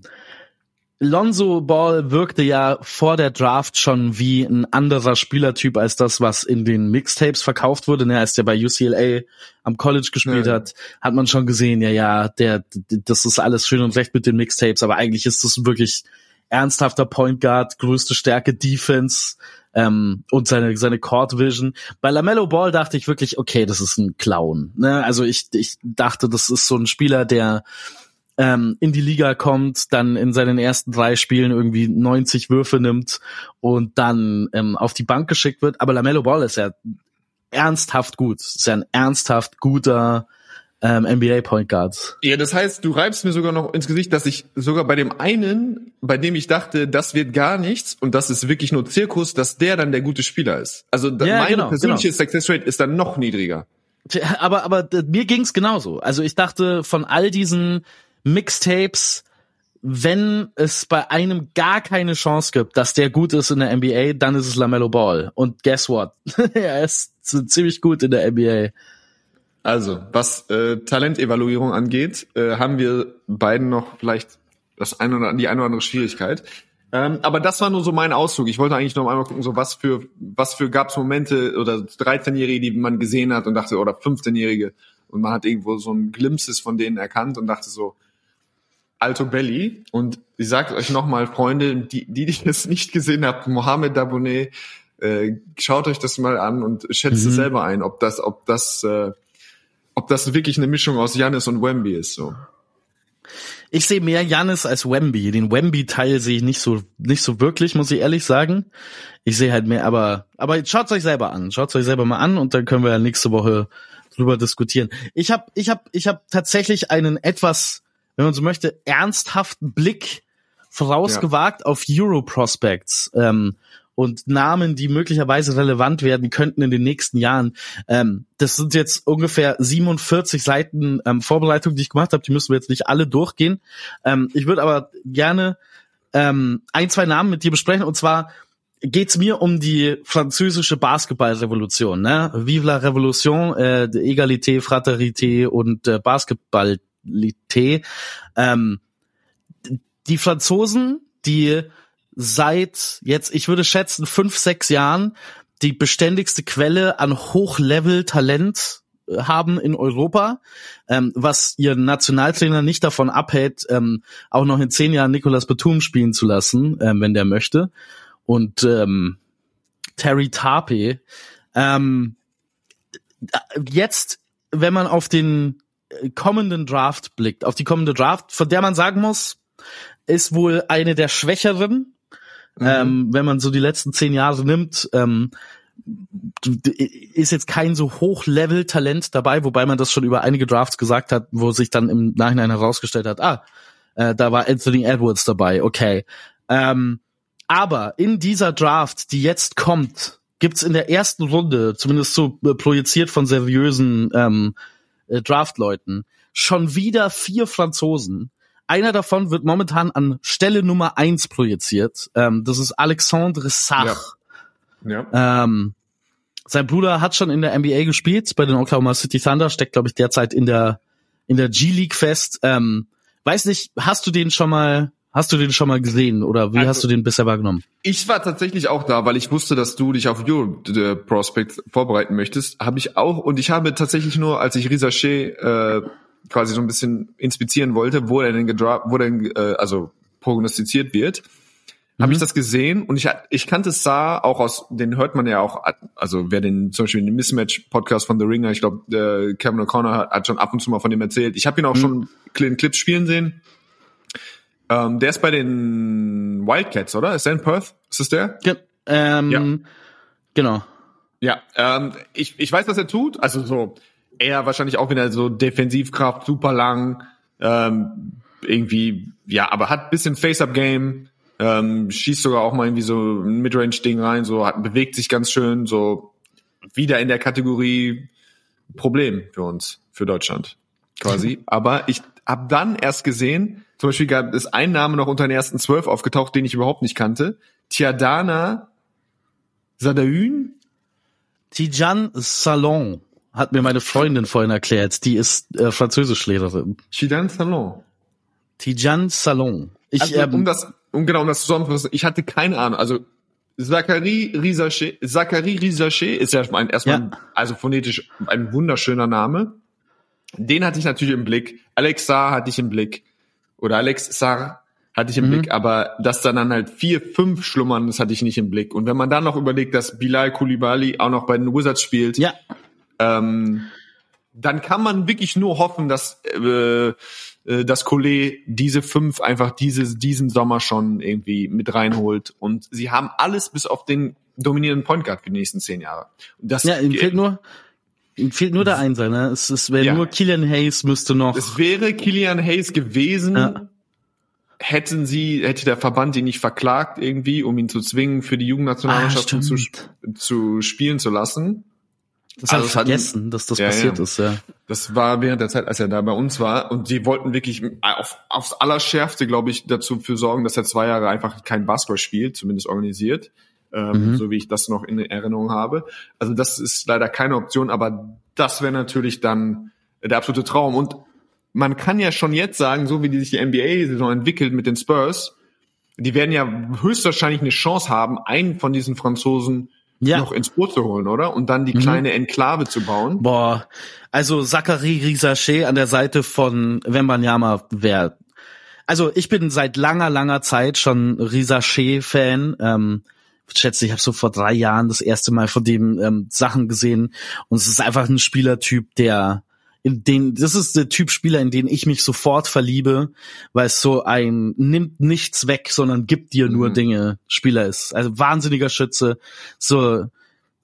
Lonzo Ball wirkte ja vor der Draft schon wie ein anderer Spielertyp als das, was in den Mixtapes verkauft wurde. Ne, als der bei UCLA am College gespielt Ja. hat, hat man schon gesehen, ja, ja, der, das ist alles schön und recht mit den Mixtapes, aber eigentlich ist das wirklich ernsthafter Point Guard, größte Stärke Defense ähm, und seine seine Court Vision. Bei Lamello Ball dachte ich wirklich, okay, das ist ein Clown. Ne? Also ich ich dachte, das ist so ein Spieler, der ähm, in die Liga kommt, dann in seinen ersten drei Spielen irgendwie 90 Würfe nimmt und dann ähm, auf die Bank geschickt wird. Aber Lamello Ball ist ja ernsthaft gut. Ist ja ein ernsthaft guter ähm, NBA Point Guard. Ja, das heißt, du reibst mir sogar noch ins Gesicht, dass ich sogar bei dem einen, bei dem ich dachte, das wird gar nichts und das ist wirklich nur Zirkus, dass der dann der gute Spieler ist. Also da, Ja, meine genau, persönliche genau. Success Rate ist dann noch niedriger. Tja, Aber, aber mir ging's genauso. Also ich dachte, von all diesen Mixtapes, wenn es bei einem gar keine Chance gibt, dass der gut ist in der NBA, dann ist es Lamello Ball. Und guess what? (laughs) er ist ziemlich gut in der NBA. Also, was äh, Talentevaluierung angeht, äh, haben wir beiden noch vielleicht das eine oder die eine oder andere Schwierigkeit. Ähm, aber das war nur so mein Ausflug. Ich wollte eigentlich noch einmal gucken, so was für was für gab's Momente oder 13-Jährige, die man gesehen hat und dachte oder 15-Jährige und man hat irgendwo so ein Glimpses von denen erkannt und dachte so Alto Belly und ich sage euch nochmal, Freunde, die die die das nicht gesehen habt, Mohamed Dabonet, äh, schaut euch das mal an und schätzt es selber ein, ob das ob das äh, ob das wirklich eine Mischung aus Janis und Wemby ist so. Ich sehe mehr Janis als Wemby. Den Wemby-Teil sehe ich nicht so, nicht so wirklich, muss ich ehrlich sagen. Ich sehe halt mehr, aber, aber schaut's euch selber an. Schaut's euch selber mal an und dann können wir ja nächste Woche drüber diskutieren. Ich habe, ich habe, ich habe tatsächlich einen etwas, wenn man so möchte, ernsthaften Blick vorausgewagt auf Euro Prospects. Ähm, und Namen, die möglicherweise relevant werden könnten in den nächsten Jahren. Ähm, das sind jetzt ungefähr 47 Seiten ähm, Vorbereitung, die ich gemacht habe. Die müssen wir jetzt nicht alle durchgehen. Ähm, ich würde aber gerne ähm, ein, zwei Namen mit dir besprechen. Und zwar geht's mir um die französische Basketballrevolution. Ne? Vive la Revolution, äh, Egalité, Fraternité und äh, Basketballité. Ähm, die Franzosen, die seit jetzt, ich würde schätzen, fünf, sechs Jahren die beständigste Quelle an Hochlevel-Talent äh, haben in Europa, ähm, was ihren Nationaltrainer nicht davon abhält, ähm, auch noch in zehn Jahren Nicolas Batum spielen zu lassen, ähm, wenn der möchte. Und ähm, Terry Tarpe. Ähm, jetzt, wenn man auf den äh, kommenden Draft blickt, auf die kommende Draft, von der man sagen muss, ist wohl eine der schwächeren, ähm, wenn man so die letzten zehn Jahre nimmt. Ähm, ist jetzt kein so Hochlevel-Talent dabei, wobei man das schon über einige Drafts gesagt hat, wo sich dann im Nachhinein herausgestellt hat, ah, äh, da war Anthony Edwards dabei, okay. Ähm, aber in dieser Draft, die jetzt kommt, gibt's in der ersten Runde, zumindest so äh, projiziert von seriösen ähm, äh, Draftleuten, schon wieder vier Franzosen. Einer davon wird momentan an Stelle Nummer eins projiziert. Ähm, das ist Alexandre Sach. Ja. Ähm, sein Bruder hat schon in der NBA gespielt, bei den Oklahoma City Thunder, steckt, glaube ich, derzeit in der, in der G-League fest. Ähm, weiß nicht, hast du den schon mal, hast du den schon mal gesehen oder wie Also- hast du den bisher wahrgenommen? Ich war tatsächlich auch da, weil ich wusste, dass du dich auf Euro äh, Prospect vorbereiten möchtest. Habe ich auch und ich habe tatsächlich nur, als ich Risaché äh, quasi so ein bisschen inspizieren wollte, wo er denn gedra wo denn äh, also prognostiziert wird, habe ich das gesehen und ich ich kannte Saar auch aus, den hört man ja auch, also wer den zum Beispiel den Mismatch Podcast von The Ringer, ich glaube äh, Kevin O'Connor hat, hat schon ab und zu mal von dem erzählt. Ich habe ihn auch schon in Clips spielen sehen. Ähm, der ist bei den Wildcats, oder? Ist der in Perth? Ist das der? Ge ähm, Ja. Genau. Ja, ähm, ich, ich weiß, was er tut. Also so eher wahrscheinlich auch wieder so Defensivkraft, super lang, ähm, irgendwie, ja, aber hat bisschen Face-Up-Game, ähm, schießt sogar auch mal irgendwie so ein Midrange-Ding rein, so hat, bewegt sich ganz schön, so wieder in der Kategorie Problem für uns, für Deutschland quasi. (laughs) aber ich habe dann erst gesehen, zum Beispiel gab es ein Name noch unter den ersten zwölf aufgetaucht, den ich überhaupt nicht kannte. Tiadana Sadaün? Tijan Salon hat mir meine Freundin vorhin erklärt. Die ist äh, Französischlehrerin. Chidan Salon. Tijan Salon. Ich, Also, ähm, um das um genau um das zusammenzufassen, ich hatte keine Ahnung. Also Zachary Rizaché, Zachary Rizaché ist ja mein, erstmal, Ja. also phonetisch ein wunderschöner Name. Den hatte ich natürlich im Blick. Alex Saar hatte ich im Blick. Oder Alex Saar hatte ich im Blick. Aber dass dann dann halt vier, fünf schlummern, das hatte ich nicht im Blick. Und wenn man dann noch überlegt, dass Bilal Koulibaly auch noch bei den Wizards spielt, Ja, ähm, dann kann man wirklich nur hoffen, dass äh, äh, das Collet diese fünf einfach diese, diesen Sommer schon irgendwie mit reinholt. Und sie haben alles bis auf den dominierenden Point Guard für die nächsten zehn Jahre. Und das, ja, ihm fehlt nur, ihm fehlt nur der Einser, ne? Es, es wäre Ja. nur Killian Hayes müsste noch. es wäre Killian Hayes gewesen, Ja. hätten sie, hätte der Verband ihn nicht verklagt irgendwie, um ihn zu zwingen, für die Jugendnationalmannschaften Ah, zu, zu spielen zu lassen. Das habe also ich hat- vergessen, dass das Ja, passiert ja. ist, ja. Das war während der Zeit, als er da bei uns war. Und die wollten wirklich auf, aufs Allerschärfste, glaube ich, dazu für sorgen, dass er zwei Jahre einfach kein Basketball spielt, zumindest organisiert. Ähm, Mhm. So wie ich das noch in Erinnerung habe. Also das ist leider keine Option, aber das wäre natürlich dann der absolute Traum. Und man kann ja schon jetzt sagen, so wie die sich die NBA-Saison entwickelt mit den Spurs, die werden ja höchstwahrscheinlich eine Chance haben, einen von diesen Franzosen Ja. noch ins Boot zu holen, oder? Und dann die kleine Enklave zu bauen. Boah, also Zachary Rizaché an der Seite von Wembanyama wäre. Also ich bin seit langer, langer Zeit schon Rizaché-Fan. Ähm, schätze, ich habe so vor drei Jahren das erste Mal von dem ähm, Sachen gesehen und es ist einfach ein Spielertyp, der in den, das ist der Typ Spieler, in den ich mich sofort verliebe, weil es so ein nimmt nichts weg, sondern gibt dir nur Mhm. Dinge Spieler ist. Also wahnsinniger Schütze, so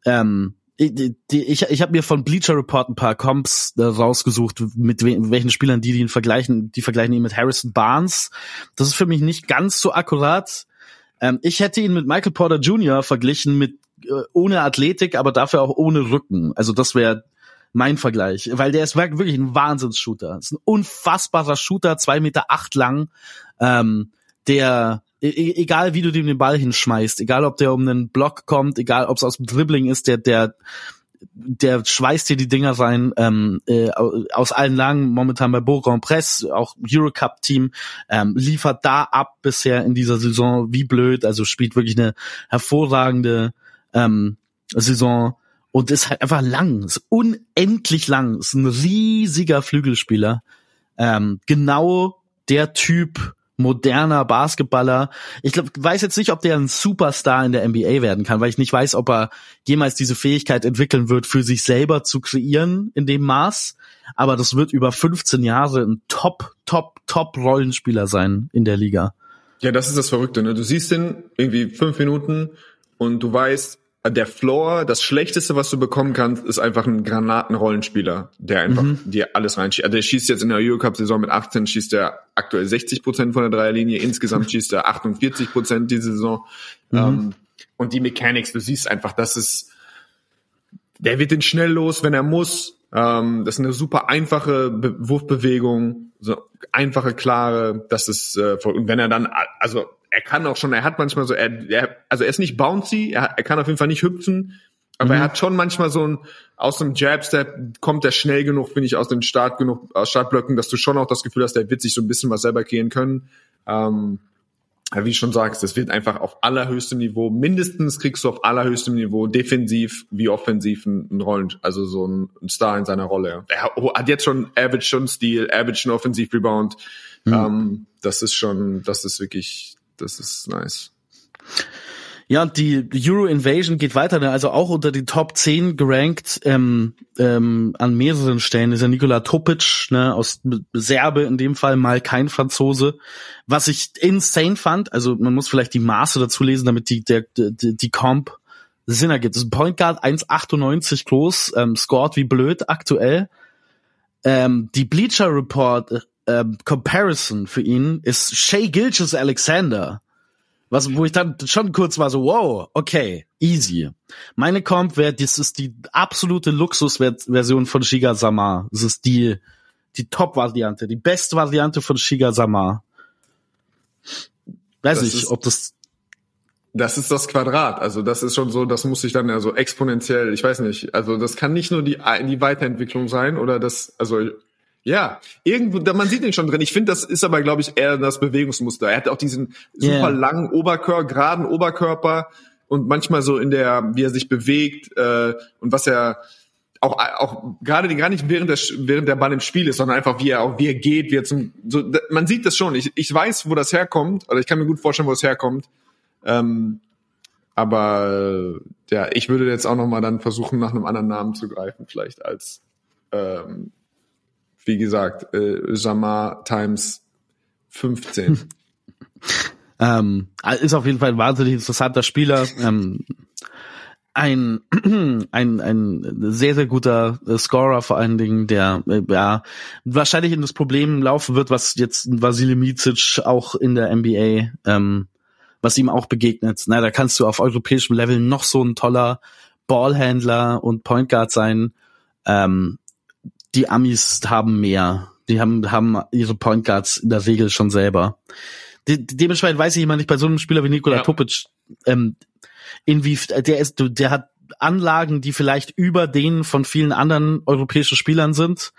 ähm, ich, ich, ich habe mir von Bleacher Report ein paar Comps äh, rausgesucht, mit we welchen Spielern die, die ihn vergleichen. Die vergleichen ihn mit Harrison Barnes. Das ist für mich nicht ganz so akkurat. Ähm, ich hätte ihn mit Michael Porter Jr. verglichen, mit äh, ohne Athletik, aber dafür auch ohne Rücken. Also das wäre mein Vergleich, weil der ist wirklich ein Wahnsinnsshooter. Ist ein unfassbarer Shooter, zwei Meter acht lang, ähm, der e- e- egal wie du dem den Ball hinschmeißt, egal ob der um einen Block kommt, egal ob es aus dem Dribbling ist, der der der schweißt dir die Dinger rein ähm, äh, au- aus allen Lagen, momentan bei Bourg Press, auch Eurocup-Team, ähm, liefert da ab bisher in dieser Saison wie blöd, also spielt wirklich eine hervorragende ähm, Saison und ist halt einfach lang, ist unendlich lang, ist ein riesiger Flügelspieler. Ähm, genau der Typ moderner Basketballer. Ich glaub, weiß jetzt nicht, ob der ein Superstar in der NBA werden kann, weil ich nicht weiß, ob er jemals diese Fähigkeit entwickeln wird, für sich selber zu kreieren in dem Maß. Aber das wird über 15 Jahre ein Top, Top, Top Rollenspieler sein in der Liga. Ja, das ist das Verrückte. Ne? Du siehst den irgendwie fünf Minuten und du weißt, der Floor, das Schlechteste, was du bekommen kannst, ist einfach ein Granatenrollenspieler, der einfach dir alles reinschießt. Also der schießt jetzt in der Eurocup-Saison mit 18, schießt er aktuell 60 Prozent von der Dreierlinie, insgesamt (laughs) schießt er 48 Prozent diese Saison. Ähm, und die Mechanics, du siehst einfach, das ist, der wird den schnell los, wenn er muss. Ähm, das ist eine super einfache Be Wurfbewegung, so einfache, klare. Das ist äh, voll- und wenn er dann, also er kann auch schon, er hat manchmal so, er, er also er ist nicht bouncy, er, er kann auf jeden Fall nicht hüpfen, aber er hat schon manchmal so ein aus dem Jab-Step kommt er schnell genug, finde ich, aus dem Start genug, aus Startblöcken, dass du schon auch das Gefühl hast, der wird sich so ein bisschen was selber kreieren können. Ähm, wie du schon sagst, das wird einfach auf allerhöchstem Niveau, mindestens kriegst du auf allerhöchstem Niveau defensiv wie offensiv einen Rollen, also so ein Star in seiner Rolle. Er hat jetzt schon Average schon Stil, Average schon Offensiv Rebound. Ähm, das ist schon, das ist wirklich, das ist nice. Ja, die Euro Invasion geht weiter, ne? also auch unter die Top 10 gerankt ähm, ähm, an mehreren Stellen ist ja Nikola Topic, ne, aus Serbe in dem Fall, mal kein Franzose. Was ich insane fand, also man muss vielleicht die Maße dazu lesen, damit die, der, die, die Comp Sinn ergibt. Das ist ein Point Guard 1,98 groß, ähm, scored wie blöd aktuell. Ähm, die Bleacher Report ähm, Comparison für ihn ist Shay Gilches Alexander. Was, wo ich dann schon kurz war so, wow, okay, easy. Meine Comp wäre, das ist die absolute Luxusversion von Shiga Sama. Das ist die, die Top-Variante, die beste Variante von Shiga Sama. Weiß Das ich, ist- ob das, Das ist das Quadrat. Also das ist schon so, das muss sich dann ja so exponentiell, ich weiß nicht, also das kann nicht nur die, die Weiterentwicklung sein oder das, also Ja, irgendwo, da- man sieht ihn schon drin. Ich finde, das ist aber, glaube ich, eher das Bewegungsmuster. Er hat auch diesen super Yeah. langen Oberkörper, geraden Oberkörper und manchmal so in der, wie er sich bewegt äh, und was er auch auch gerade gar nicht während der während der Ball im Spiel ist, sondern einfach wie er auch wie er geht, wie er zum so man sieht das schon. Ich, ich weiß, wo das herkommt, oder ich kann mir gut vorstellen, wo es herkommt. Ähm, aber ja, ich würde jetzt auch noch mal dann versuchen, nach einem anderen Namen zu greifen, vielleicht als ähm, wie gesagt, äh, Jamar times 15. (laughs) Ähm, ist auf jeden Fall ein wahnsinnig interessanter Spieler. Ähm, ein, (clears throat) ein, ein sehr, sehr guter äh, Scorer vor allen Dingen, der äh, ja wahrscheinlich in das Problem laufen wird, was jetzt Vasile Micic auch in der NBA, ähm, was ihm auch begegnet. Na, da kannst du auf europäischem Level noch so ein toller Ballhändler und Point Guard sein. Ähm, die Amis haben mehr. Die haben, haben ihre Point Guards in der Regel schon selber. De dementsprechend weiß ich immer nicht bei so einem Spieler wie Nikola Ja. Topic, ähm, inwie der ist, der hat Anlagen, die vielleicht über denen von vielen anderen europäischen Spielern sind,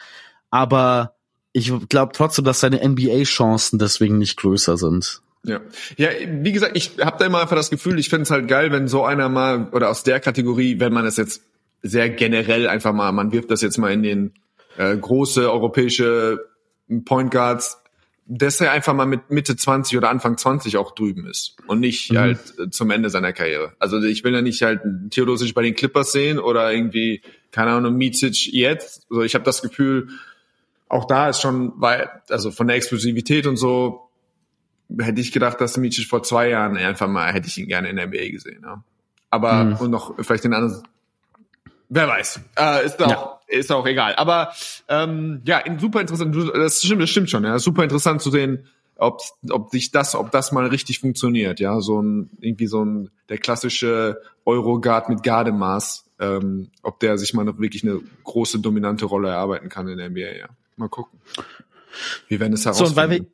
aber ich glaube trotzdem, dass seine NBA-Chancen deswegen nicht größer sind. Ja, ja, wie gesagt, ich habe da immer einfach das Gefühl, ich finde es halt geil, wenn so einer mal oder aus der Kategorie, wenn man es jetzt sehr generell einfach mal, man wirft das jetzt mal in den äh, große europäische Point Guards, dass er einfach mal mit Mitte 20 oder Anfang 20 auch drüben ist und nicht Mhm. halt äh, zum Ende seiner Karriere. Also ich will ja nicht halt Theodosic bei den Clippers sehen oder irgendwie keine Ahnung Micic jetzt. Also ich habe das Gefühl, auch da ist schon, weil also von der Explosivität und so hätte ich gedacht, dass Micic vor zwei Jahren einfach mal, hätte ich ihn gerne in der NBA gesehen. Ja. Aber, Mhm. und noch vielleicht den anderen, wer weiß, äh, ist auch, Ja. Ist auch egal. Aber, ähm, ja, super interessant, das stimmt, das stimmt schon, ja, super interessant zu sehen, ob, ob sich das, ob das mal richtig funktioniert, ja, so ein, irgendwie so ein, der klassische Eurogard mit Gardemaß, ähm, ob der sich mal noch wirklich eine große, dominante Rolle erarbeiten kann in der NBA, ja. Mal gucken. Wir werden es So, herausfinden. und weil wir,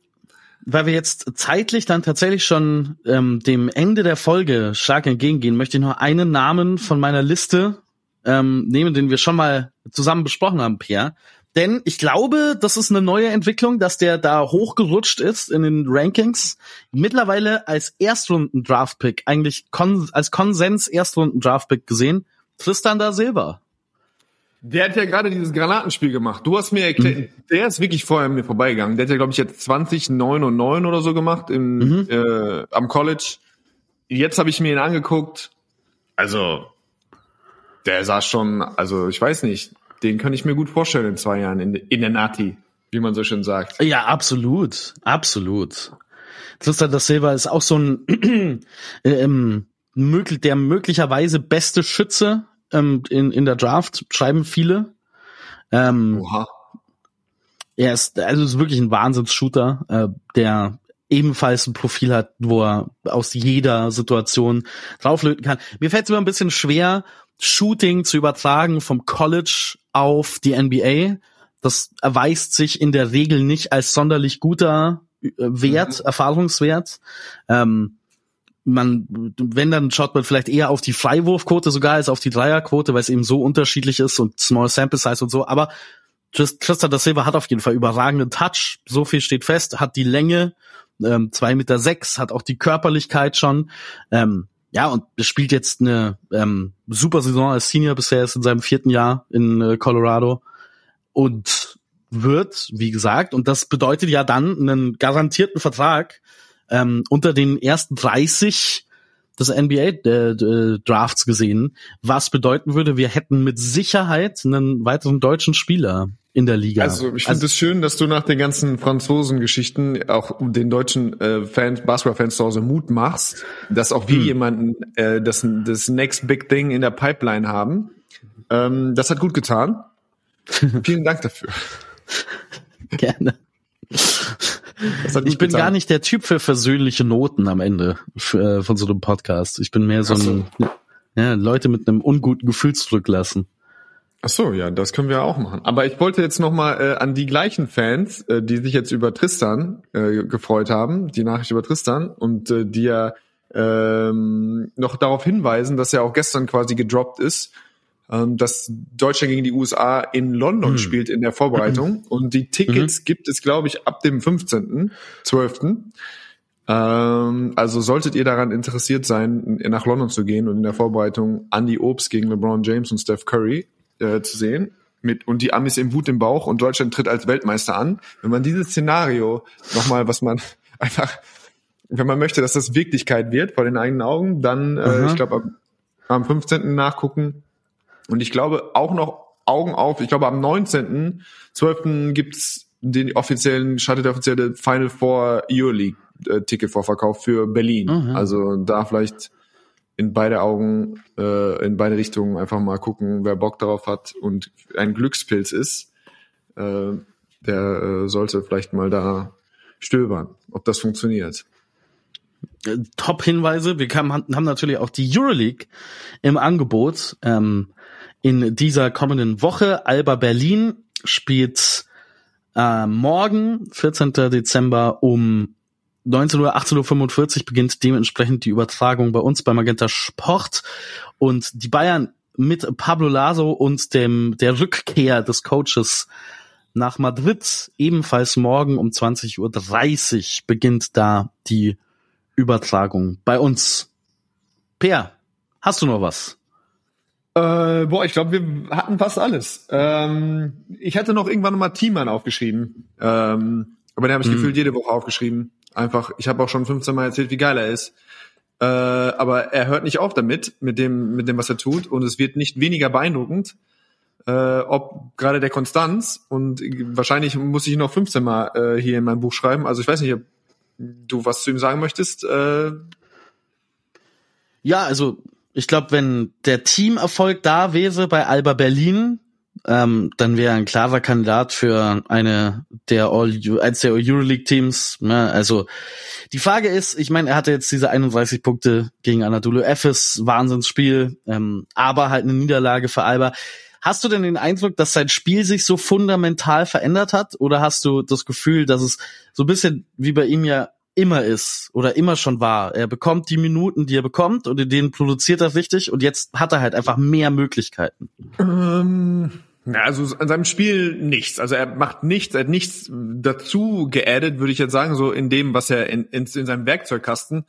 weil wir jetzt zeitlich dann tatsächlich schon ähm, dem Ende der Folge stark entgegengehen, möchte ich noch einen Namen von meiner Liste ähm, nehmen, den wir schon mal zusammen besprochen haben, Pierre. Denn ich glaube, das ist eine neue Entwicklung, dass der da hochgerutscht ist in den Rankings. Mittlerweile als Erstrunden-Draft-Pick, eigentlich kon als Konsens Erstrunden-Draft-Pick gesehen, Tristan da Silva. Der hat ja gerade dieses Granatenspiel gemacht. Du hast mir erklärt, der ist wirklich vorher an mir vorbeigegangen. Der hat ja, glaube ich, jetzt 20, 9 und 9 oder so gemacht im, äh, am College. Jetzt habe ich mir ihn angeguckt. Also, der sah schon, also ich weiß nicht, den kann ich mir gut vorstellen in zwei Jahren in, in der Nati, wie man so schön sagt. Ja, absolut, absolut. Tristan da Silva ist auch so ein (clears throat) ähm, möglich, der möglicherweise beste Schütze ähm, in, in der Draft, schreiben viele. Ähm, Oha. er ist, also ist wirklich ein Wahnsinns-Shooter, äh, der ebenfalls ein Profil hat, wo er aus jeder Situation drauflöten kann. Mir fällt es immer ein bisschen schwer, Shooting zu übertragen vom College auf die NBA. Das erweist sich in der Regel nicht als sonderlich guter äh, Wert, Erfahrungswert. Ähm, man, wenn dann schaut man vielleicht eher auf die Freiwurfquote sogar als auf die Dreierquote, weil es eben so unterschiedlich ist und Small Sample Size und so. Aber Tristan da Silva hat auf jeden Fall überragenden Touch. So viel steht fest. Hat die Länge, ähm, zwei Meter sechs, hat auch die Körperlichkeit schon. Ähm, ja, und spielt jetzt eine ähm, super Saison als Senior bisher, ist in seinem vierten Jahr in äh, Colorado und wird, wie gesagt, und das bedeutet ja dann einen garantierten Vertrag ähm, unter den ersten 30 des NBA-Drafts gesehen, was bedeuten würde, wir hätten mit Sicherheit einen weiteren deutschen Spieler in der Liga. Also ich finde es schön, dass du nach den ganzen Franzosen-Geschichten auch den deutschen äh, Fans, Basketball-Fans zu Hause Mut machst, dass auch wir jemanden äh, das, das Next Big Thing in der Pipeline haben. Ähm, das hat gut getan. (laughs) Vielen Dank dafür. (laughs) gerne. Ich bin getan. gar nicht der Typ für versöhnliche Noten am Ende für, äh, von so einem Podcast. Ich bin mehr so so. ein, ja, Leute mit einem unguten Gefühl zurücklassen. Ach so, ja, das können wir auch machen. Aber ich wollte jetzt noch mal äh, an die gleichen Fans, äh, die sich jetzt über Tristan äh, gefreut haben, die Nachricht über Tristan und äh, die ja ähm, noch darauf hinweisen, dass er auch gestern quasi gedroppt ist. ähm, dass Deutschland gegen die USA in London Mhm. spielt in der Vorbereitung. Und die Tickets gibt es, glaube ich, ab dem 15.12. Ähm, also solltet ihr daran interessiert sein, nach London zu gehen und in der Vorbereitung Andy Obst gegen LeBron James und Steph Curry äh, zu sehen, mit und die Amis im Wut im Bauch und Deutschland tritt als Weltmeister an. Wenn man dieses Szenario nochmal, was man (laughs) einfach, wenn man möchte, dass das Wirklichkeit wird vor den eigenen Augen, dann, äh, ich glaube, am, am 15. nachgucken. Und ich glaube auch noch Augen auf, ich glaube am 19.12. gibt's den offiziellen, startet der offizielle Final Four Euroleague äh, Ticketvorverkauf für Berlin. Mhm. Also da vielleicht in beide Augen, äh, in beide Richtungen einfach mal gucken, wer Bock darauf hat und ein Glückspilz ist, äh, der äh, sollte vielleicht mal da stöbern, ob das funktioniert. Top-Hinweise. Wir kam, haben natürlich auch die Euroleague im Angebot. Ähm, in dieser kommenden Woche. Alba Berlin spielt äh, morgen, 14. Dezember um 19 Uhr, 18.45 Uhr beginnt dementsprechend die Übertragung bei uns bei Magenta Sport. Und die Bayern mit Pablo Laso und dem der Rückkehr des Coaches nach Madrid ebenfalls morgen um 20.30 Uhr beginnt da die Übertragung bei uns. Per, hast du noch was? Äh, boah, ich glaube, wir hatten fast alles. Ähm, ich hatte noch irgendwann mal Thiemann aufgeschrieben. Ähm, aber den habe ich Mhm. gefühlt jede Woche aufgeschrieben. Einfach, ich habe auch schon 15 Mal erzählt, wie geil er ist. Äh, aber er hört nicht auf damit, mit dem, mit dem, was er tut. Und es wird nicht weniger beeindruckend, äh, ob gerade der Konstanz. Und wahrscheinlich muss ich noch 15 Mal äh, hier in mein Buch schreiben. Also ich weiß nicht, ob du was zu ihm sagen möchtest. Äh, Ja, also ich glaube, wenn der Teamerfolg da wäre bei Alba Berlin, ähm, dann wäre ein klarer Kandidat für eine der All eins der Euroleague Teams. Ne? Also die Frage ist, ich meine, er hatte jetzt diese 31 Punkte gegen Anadolu Efes, Wahnsinnsspiel, ähm, aber halt eine Niederlage für Alba. Hast du denn den Eindruck, dass sein Spiel sich so fundamental verändert hat? Oder hast du das Gefühl, dass es so ein bisschen wie bei ihm ja immer ist oder immer schon war? Er bekommt die Minuten, die er bekommt und in denen produziert er richtig und jetzt hat er halt einfach mehr Möglichkeiten. Ähm, ja, also an seinem Spiel nichts. Also er macht nichts, er hat nichts dazu geaddet, würde ich jetzt sagen, so in dem, was er in, in, in seinem Werkzeugkasten.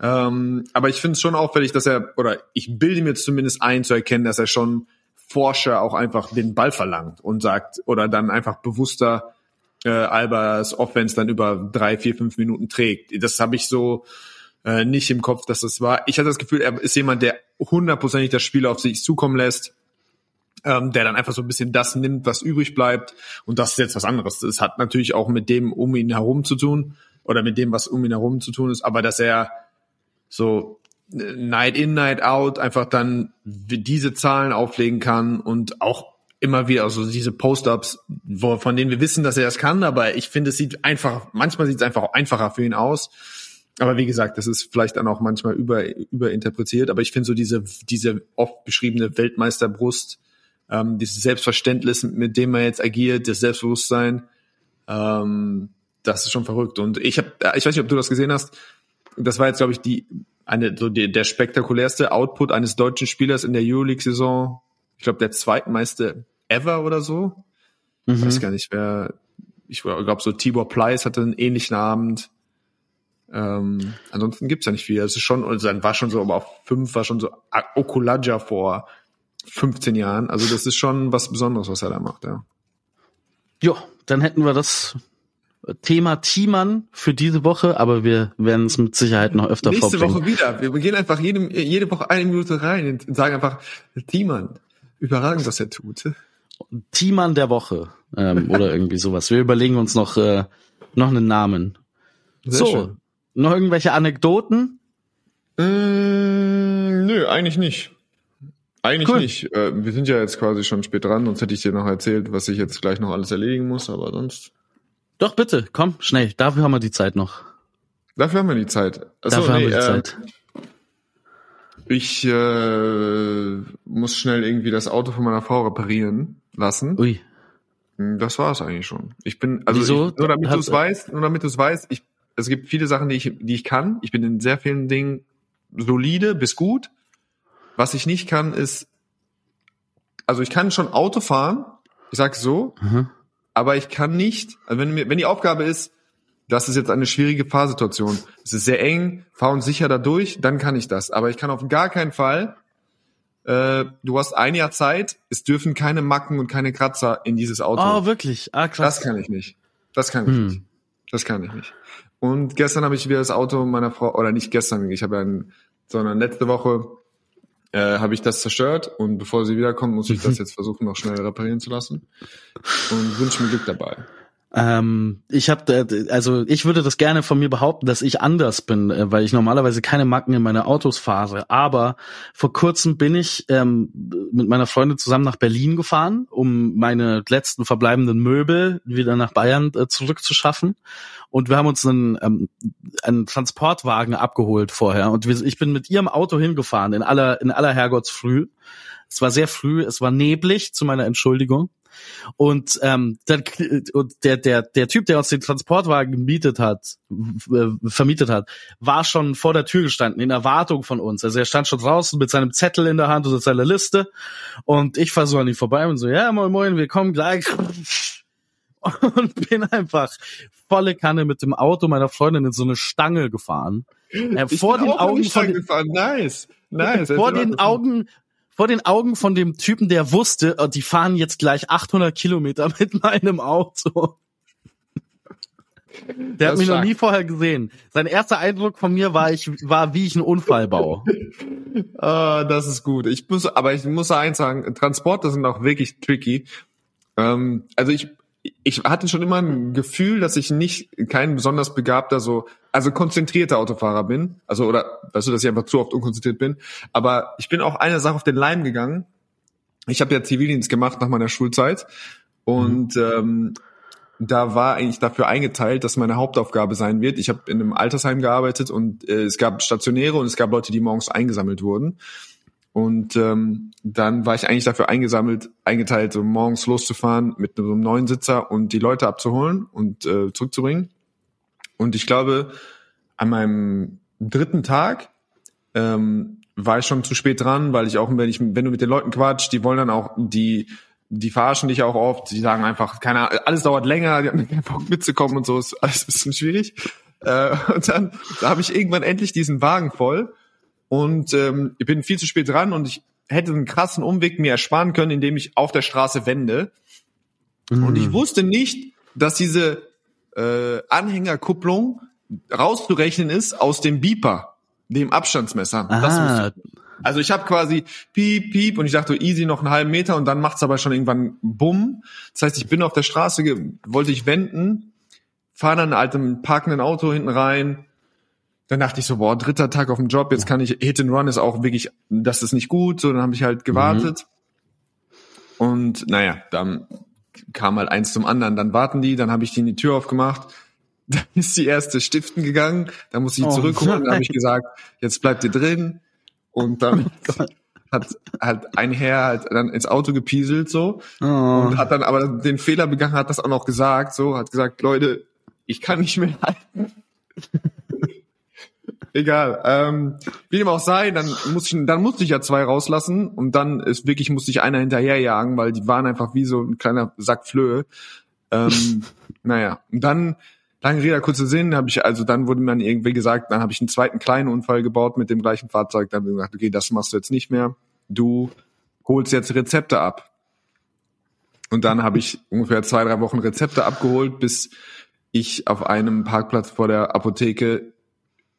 Ähm, aber ich finde es schon auffällig, dass er, oder ich bilde mir zumindest ein zu erkennen, dass er schon Forscher auch einfach den Ball verlangt und sagt, oder dann einfach bewusster äh, Albers Offense dann über drei, vier, fünf Minuten trägt. Das habe ich so äh, nicht im Kopf, dass das war. Ich hatte das Gefühl, er ist jemand, der hundertprozentig das Spiel auf sich zukommen lässt ähm, der dann einfach so ein bisschen das nimmt, was übrig bleibt. Und das ist jetzt was anderes. Das hat natürlich auch mit dem um ihn herum zu tun oder mit dem, was um ihn herum zu tun ist, aber dass er so äh, Night in, Night out einfach dann diese Zahlen auflegen kann und auch immer wieder, also diese Post-ups, von denen wir wissen, dass er das kann, aber ich finde, es sieht einfach, manchmal sieht es einfach einfacher für ihn aus. Aber wie gesagt, das ist vielleicht dann auch manchmal über, überinterpretiert, aber ich finde so diese, diese oft beschriebene Weltmeisterbrust, ähm, dieses Selbstverständnis, mit dem er jetzt agiert, das Selbstbewusstsein, ähm, das ist schon verrückt. Und ich habe, ich weiß nicht, ob du das gesehen hast. Das war jetzt, glaube ich, die eine so die, der spektakulärste Output eines deutschen Spielers in der Euroleague-Saison. Ich glaube, der zweitmeiste ever oder so. Ich Mhm. weiß gar nicht, wer. Ich glaube, so Tibor Pleiss hatte einen ähnlichen Abend. Ähm, ansonsten gibt's ja nicht viel. Es ist schon, also dann war schon so, aber auf fünf war schon so Okulaja vor 15 Jahren. Also das ist schon was Besonderes, was er da macht, ja. Ja, dann hätten wir das Thema Thiemann für diese Woche, aber wir werden es mit Sicherheit noch öfter Nächste vorbringen. Woche wieder. Wir gehen einfach jede, jede Woche eine Minute rein und sagen einfach, Thiemann, überragend, was er tut. Thiemann der Woche ähm, (laughs) oder irgendwie sowas. Wir überlegen uns noch äh, noch einen Namen. Sehr so, schön. noch irgendwelche Anekdoten? Mm, nö, eigentlich nicht. Eigentlich Cool. nicht. Äh, wir sind ja jetzt quasi schon spät dran, sonst hätte ich dir noch erzählt, was ich jetzt gleich noch alles erledigen muss, aber sonst. Doch bitte, komm, schnell. Dafür haben wir die Zeit noch. Dafür haben wir die Zeit. Achso, Dafür haben nee, wir die äh, Zeit. Ich äh, muss schnell irgendwie das Auto von meiner Frau reparieren lassen. Ui. Das war es eigentlich schon. Ich bin, also Wieso? ich, nur damit du es weißt, nur damit du es weißt, ich, es gibt viele Sachen, die ich, die ich kann. Ich bin in sehr vielen Dingen solide bis gut. Was ich nicht kann, ist also ich kann schon Auto fahren, ich sag's so, aber ich kann nicht, also wenn mir, wenn die Aufgabe ist, das ist jetzt eine schwierige Fahrsituation, es ist sehr eng, fahr uns sicher da durch, dann kann ich das. Aber ich kann auf gar keinen Fall, äh, du hast ein Jahr Zeit, es dürfen keine Macken und keine Kratzer in dieses Auto. Oh, wirklich? Ah, krass. Das kann ich nicht. Das kann ich Hm. nicht. Das kann ich nicht. Und gestern habe ich wieder das Auto meiner Frau, oder nicht gestern, ich habe ja ein, sondern letzte Woche äh, habe ich das zerstört und bevor sie wiederkommt, muss ich das (laughs) jetzt versuchen, noch schnell reparieren zu lassen. Und wünsche mir Glück dabei. Ähm, ich habe, also ich würde das gerne von mir behaupten, dass ich anders bin, äh, weil ich normalerweise keine Macken in meine Autos fahre. Aber vor kurzem bin ich ähm, mit meiner Freundin zusammen nach Berlin gefahren, um meine letzten verbleibenden Möbel wieder nach Bayern äh, zurückzuschaffen. Und wir haben uns einen, ähm, einen Transportwagen abgeholt vorher. Und wir, ich bin mit ihrem Auto hingefahren in aller in aller Herrgottsfrüh. Es war sehr früh, es war neblig, zu meiner Entschuldigung. Und ähm, dann, und der der der Typ, der uns den Transportwagen gemietet hat, vermietet hat, war schon vor der Tür gestanden in Erwartung von uns. Also er stand schon draußen mit seinem Zettel in der Hand und seiner Liste. Und ich fahr so an ihm vorbei und so, ja moin moin, wir kommen gleich. (laughs) Und bin einfach volle Kanne mit dem Auto meiner Freundin in so eine Stange gefahren. Äh, vor den Augen von gefahren. Nice. (laughs) Nice. vor den weiter. Augen vor den Augen von dem Typen, der wusste, oh, die fahren jetzt gleich 800 Kilometer (laughs) mit meinem Auto. Der Das hat mich noch nie vorher gesehen. Sein erster Eindruck von mir war, ich war, wie ich einen Unfall baue. (laughs) Ah, das ist gut. Ich muss, aber ich muss eins sagen, Transporte sind auch wirklich tricky. Ähm, also ich, ich hatte schon immer ein Gefühl, dass ich nicht kein besonders begabter, so, also konzentrierter Autofahrer bin. Also, oder, weißt du, dass ich einfach zu oft unkonzentriert bin. Aber ich bin auch einer Sache auf den Leim gegangen. Ich habe ja Zivildienst gemacht nach meiner Schulzeit. Und ähm, da war eigentlich dafür eingeteilt, dass meine Hauptaufgabe sein wird. Ich habe in einem Altersheim gearbeitet und äh, es gab Stationäre und es gab Leute, die morgens eingesammelt wurden. Und ähm, dann war ich eigentlich dafür eingesammelt, eingeteilt, so morgens loszufahren mit so einem neuen Sitzer und die Leute abzuholen und äh, zurückzubringen. Und ich glaube, an meinem dritten Tag ähm, war ich schon zu spät dran, weil ich auch, wenn ich, wenn du mit den Leuten quatschst, die wollen dann auch, die, die verarschen dich auch oft, die sagen einfach, keine Ahnung, alles dauert länger, die haben keinen Bock mitzukommen und so, ist alles ein bisschen schwierig. Äh, und dann, da habe ich irgendwann endlich diesen Wagen voll und ähm, ich bin viel zu spät dran und ich hätte einen krassen Umweg mir ersparen können, indem ich auf der Straße wende. Und ich wusste nicht, dass diese äh, Anhängerkupplung rauszurechnen ist aus dem Beeper, dem Abstandsmesser. Ah, also ich habe quasi piep, piep und ich dachte easy noch einen halben Meter und dann macht's aber schon irgendwann bumm. Das heißt, ich bin auf der Straße, wollte ich wenden, fahre dann halt im parkenden Auto hinten rein. Dann dachte ich so, boah, dritter Tag auf dem Job, jetzt kann ich, Hit and Run ist auch wirklich, das ist nicht gut. So, dann habe ich halt gewartet. Und naja, dann kam halt eins zum anderen. Dann warten die, dann habe ich die in die Tür aufgemacht. (laughs) Dann ist die erste stiften gegangen. Dann musste ich Oh zurückholen. Dann habe ich gesagt, jetzt bleibt ihr drin. Und dann hat halt ein Herr halt dann ins Auto gepieselt so oh. und hat dann aber den Fehler begangen, hat das auch noch gesagt, so hat gesagt, Leute, ich kann nicht mehr halten. (laughs) Egal. Ähm, wie dem auch sei, dann muss ich, dann musste ich ja zwei rauslassen und dann ist wirklich musste ich einer hinterherjagen, weil die waren einfach wie so ein kleiner Sack Flöhe. Ähm, (laughs) naja, und dann lange Rede kurzer Sinn, habe ich also dann wurde mir dann irgendwie gesagt, dann habe ich einen zweiten kleinen Unfall gebaut mit dem gleichen Fahrzeug. Dann habe ich gesagt, okay, das machst du jetzt nicht mehr. Du holst jetzt Rezepte ab. Und dann habe ich ungefähr zwei, drei Wochen Rezepte abgeholt, bis ich auf einem Parkplatz vor der Apotheke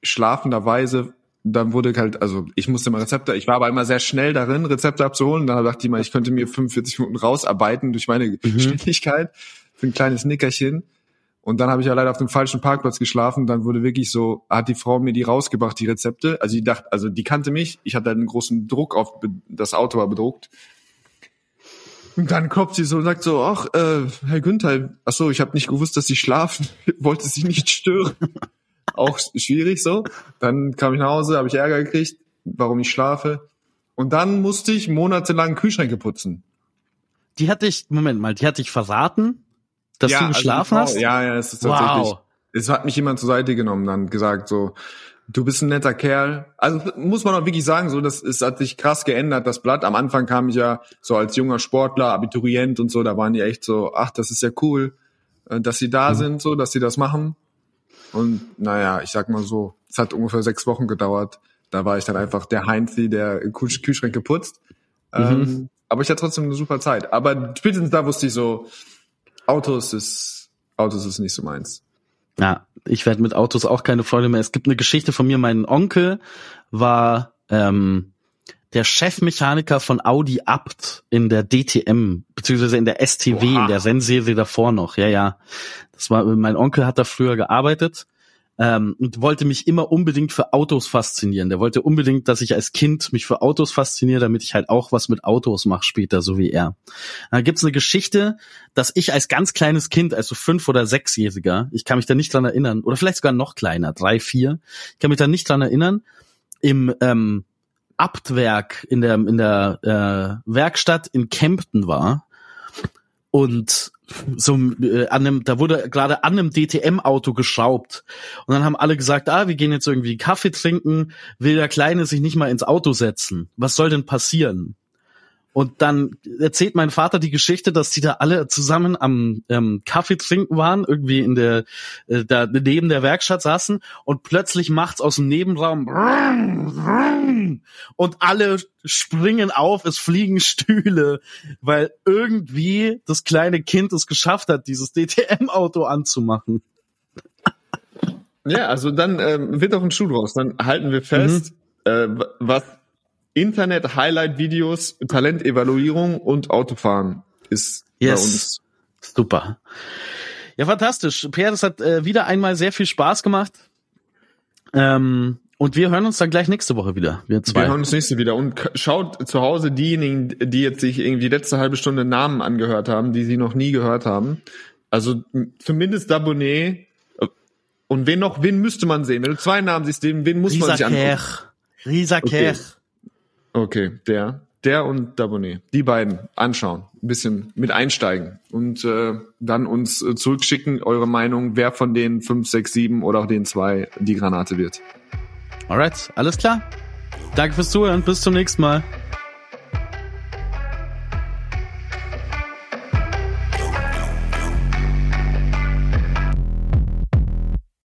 schlafenderweise, dann wurde halt, also ich musste mal Rezepte, ich war aber immer sehr schnell darin, Rezepte abzuholen. Dann dachte ich mal, ich könnte mir 45 Minuten rausarbeiten durch meine Geschwindigkeit für ein kleines Nickerchen. Und dann habe ich ja leider auf dem falschen Parkplatz geschlafen. Dann wurde wirklich so, hat die Frau mir die rausgebracht, die Rezepte. Also die dachte, also die kannte mich. Ich hatte einen großen Druck auf, das Auto war bedruckt. Und dann klopft sie so und sagt so, ach, äh, Herr Günther, ach so, ich habe nicht gewusst, dass Sie schlafen, (laughs) wollte Sie nicht stören. Auch schwierig so. Dann kam ich nach Hause, habe ich Ärger gekriegt, warum ich schlafe. Und dann musste ich monatelang Kühlschränke putzen. Die hatte ich, Moment mal, die hatte ich verraten, dass du also geschlafen Frau- hast? Ja, ja, es ist tatsächlich. Wow. Es hat mich jemand zur Seite genommen, dann gesagt so, du bist ein netter Kerl. Also muss man auch wirklich sagen, so das ist, hat sich krass geändert. Das Blatt am Anfang kam ich ja so als junger Sportler, Abiturient und so, da waren die echt so, ach, das ist ja cool, äh, dass sie da mhm. sind, so, dass sie das machen. Und naja, ich sag mal so, es hat ungefähr sechs Wochen gedauert. Da war ich dann einfach der Heinzi, der Kühlschränke putzt. Mhm. Ähm, aber ich hatte trotzdem eine super Zeit. Aber spätestens da wusste ich so, Autos ist, Autos ist nicht so meins. Ja, ich werde mit Autos auch keine Freude mehr. Es gibt eine Geschichte von mir, mein Onkel war ähm, der Chefmechaniker von Audi Abt in der DTM, beziehungsweise in der STW, Oha. in der Rennserie davor noch. Ja, ja. Das war, mein Onkel hat da früher gearbeitet ähm, und wollte mich immer unbedingt für Autos faszinieren. Der wollte unbedingt, dass ich als Kind mich für Autos fasziniere, damit ich halt auch was mit Autos mache später, so wie er. Da gibt's eine Geschichte, dass ich als ganz kleines Kind, also fünf oder sechsjähriger, ich kann mich da nicht dran erinnern, oder vielleicht sogar noch kleiner, drei, vier, ich kann mich da nicht dran erinnern, im ähm, Abtwerk in der in der äh, Werkstatt in Kempten war und so äh, an einem, da wurde gerade an einem DTM-Auto geschraubt und dann haben alle gesagt, ah, wir gehen jetzt irgendwie Kaffee trinken, will der Kleine sich nicht mal ins Auto setzen. Was soll denn passieren? Und dann erzählt mein Vater die Geschichte, dass die da alle zusammen am ähm, Kaffee trinken waren, irgendwie in der, äh, da neben der Werkstatt saßen und plötzlich macht's aus dem Nebenraum und alle springen auf, es fliegen Stühle, weil irgendwie das kleine Kind es geschafft hat, dieses DTM-Auto anzumachen. Ja, also dann ähm, wird auch ein Schuh draus. Dann halten wir fest, mhm. äh, was Internet, Highlight-Videos, Talentevaluierung und Autofahren ist yes. bei uns. Super. Ja, fantastisch. Pierre, das hat äh, wieder einmal sehr viel Spaß gemacht. Ähm, und wir hören uns dann gleich nächste Woche wieder. Wir, zwei. wir hören uns nächste wieder. Und schaut zu Hause diejenigen, die jetzt sich irgendwie die letzte halbe Stunde Namen angehört haben, die sie noch nie gehört haben. Also zumindest Abonné. Und wen noch, wen müsste man sehen? Wenn du zwei Namen siehst, wen, wen muss Risa man sich angucken? Risa okay. Okay, der, der und Dabonet. Die beiden anschauen, ein bisschen mit einsteigen und äh, dann uns äh, zurückschicken, eure Meinung, wer von den fünf, sechs, sieben oder auch den zwei die Granate wird. Alright, alles klar. Danke fürs Zuhören, bis zum nächsten Mal.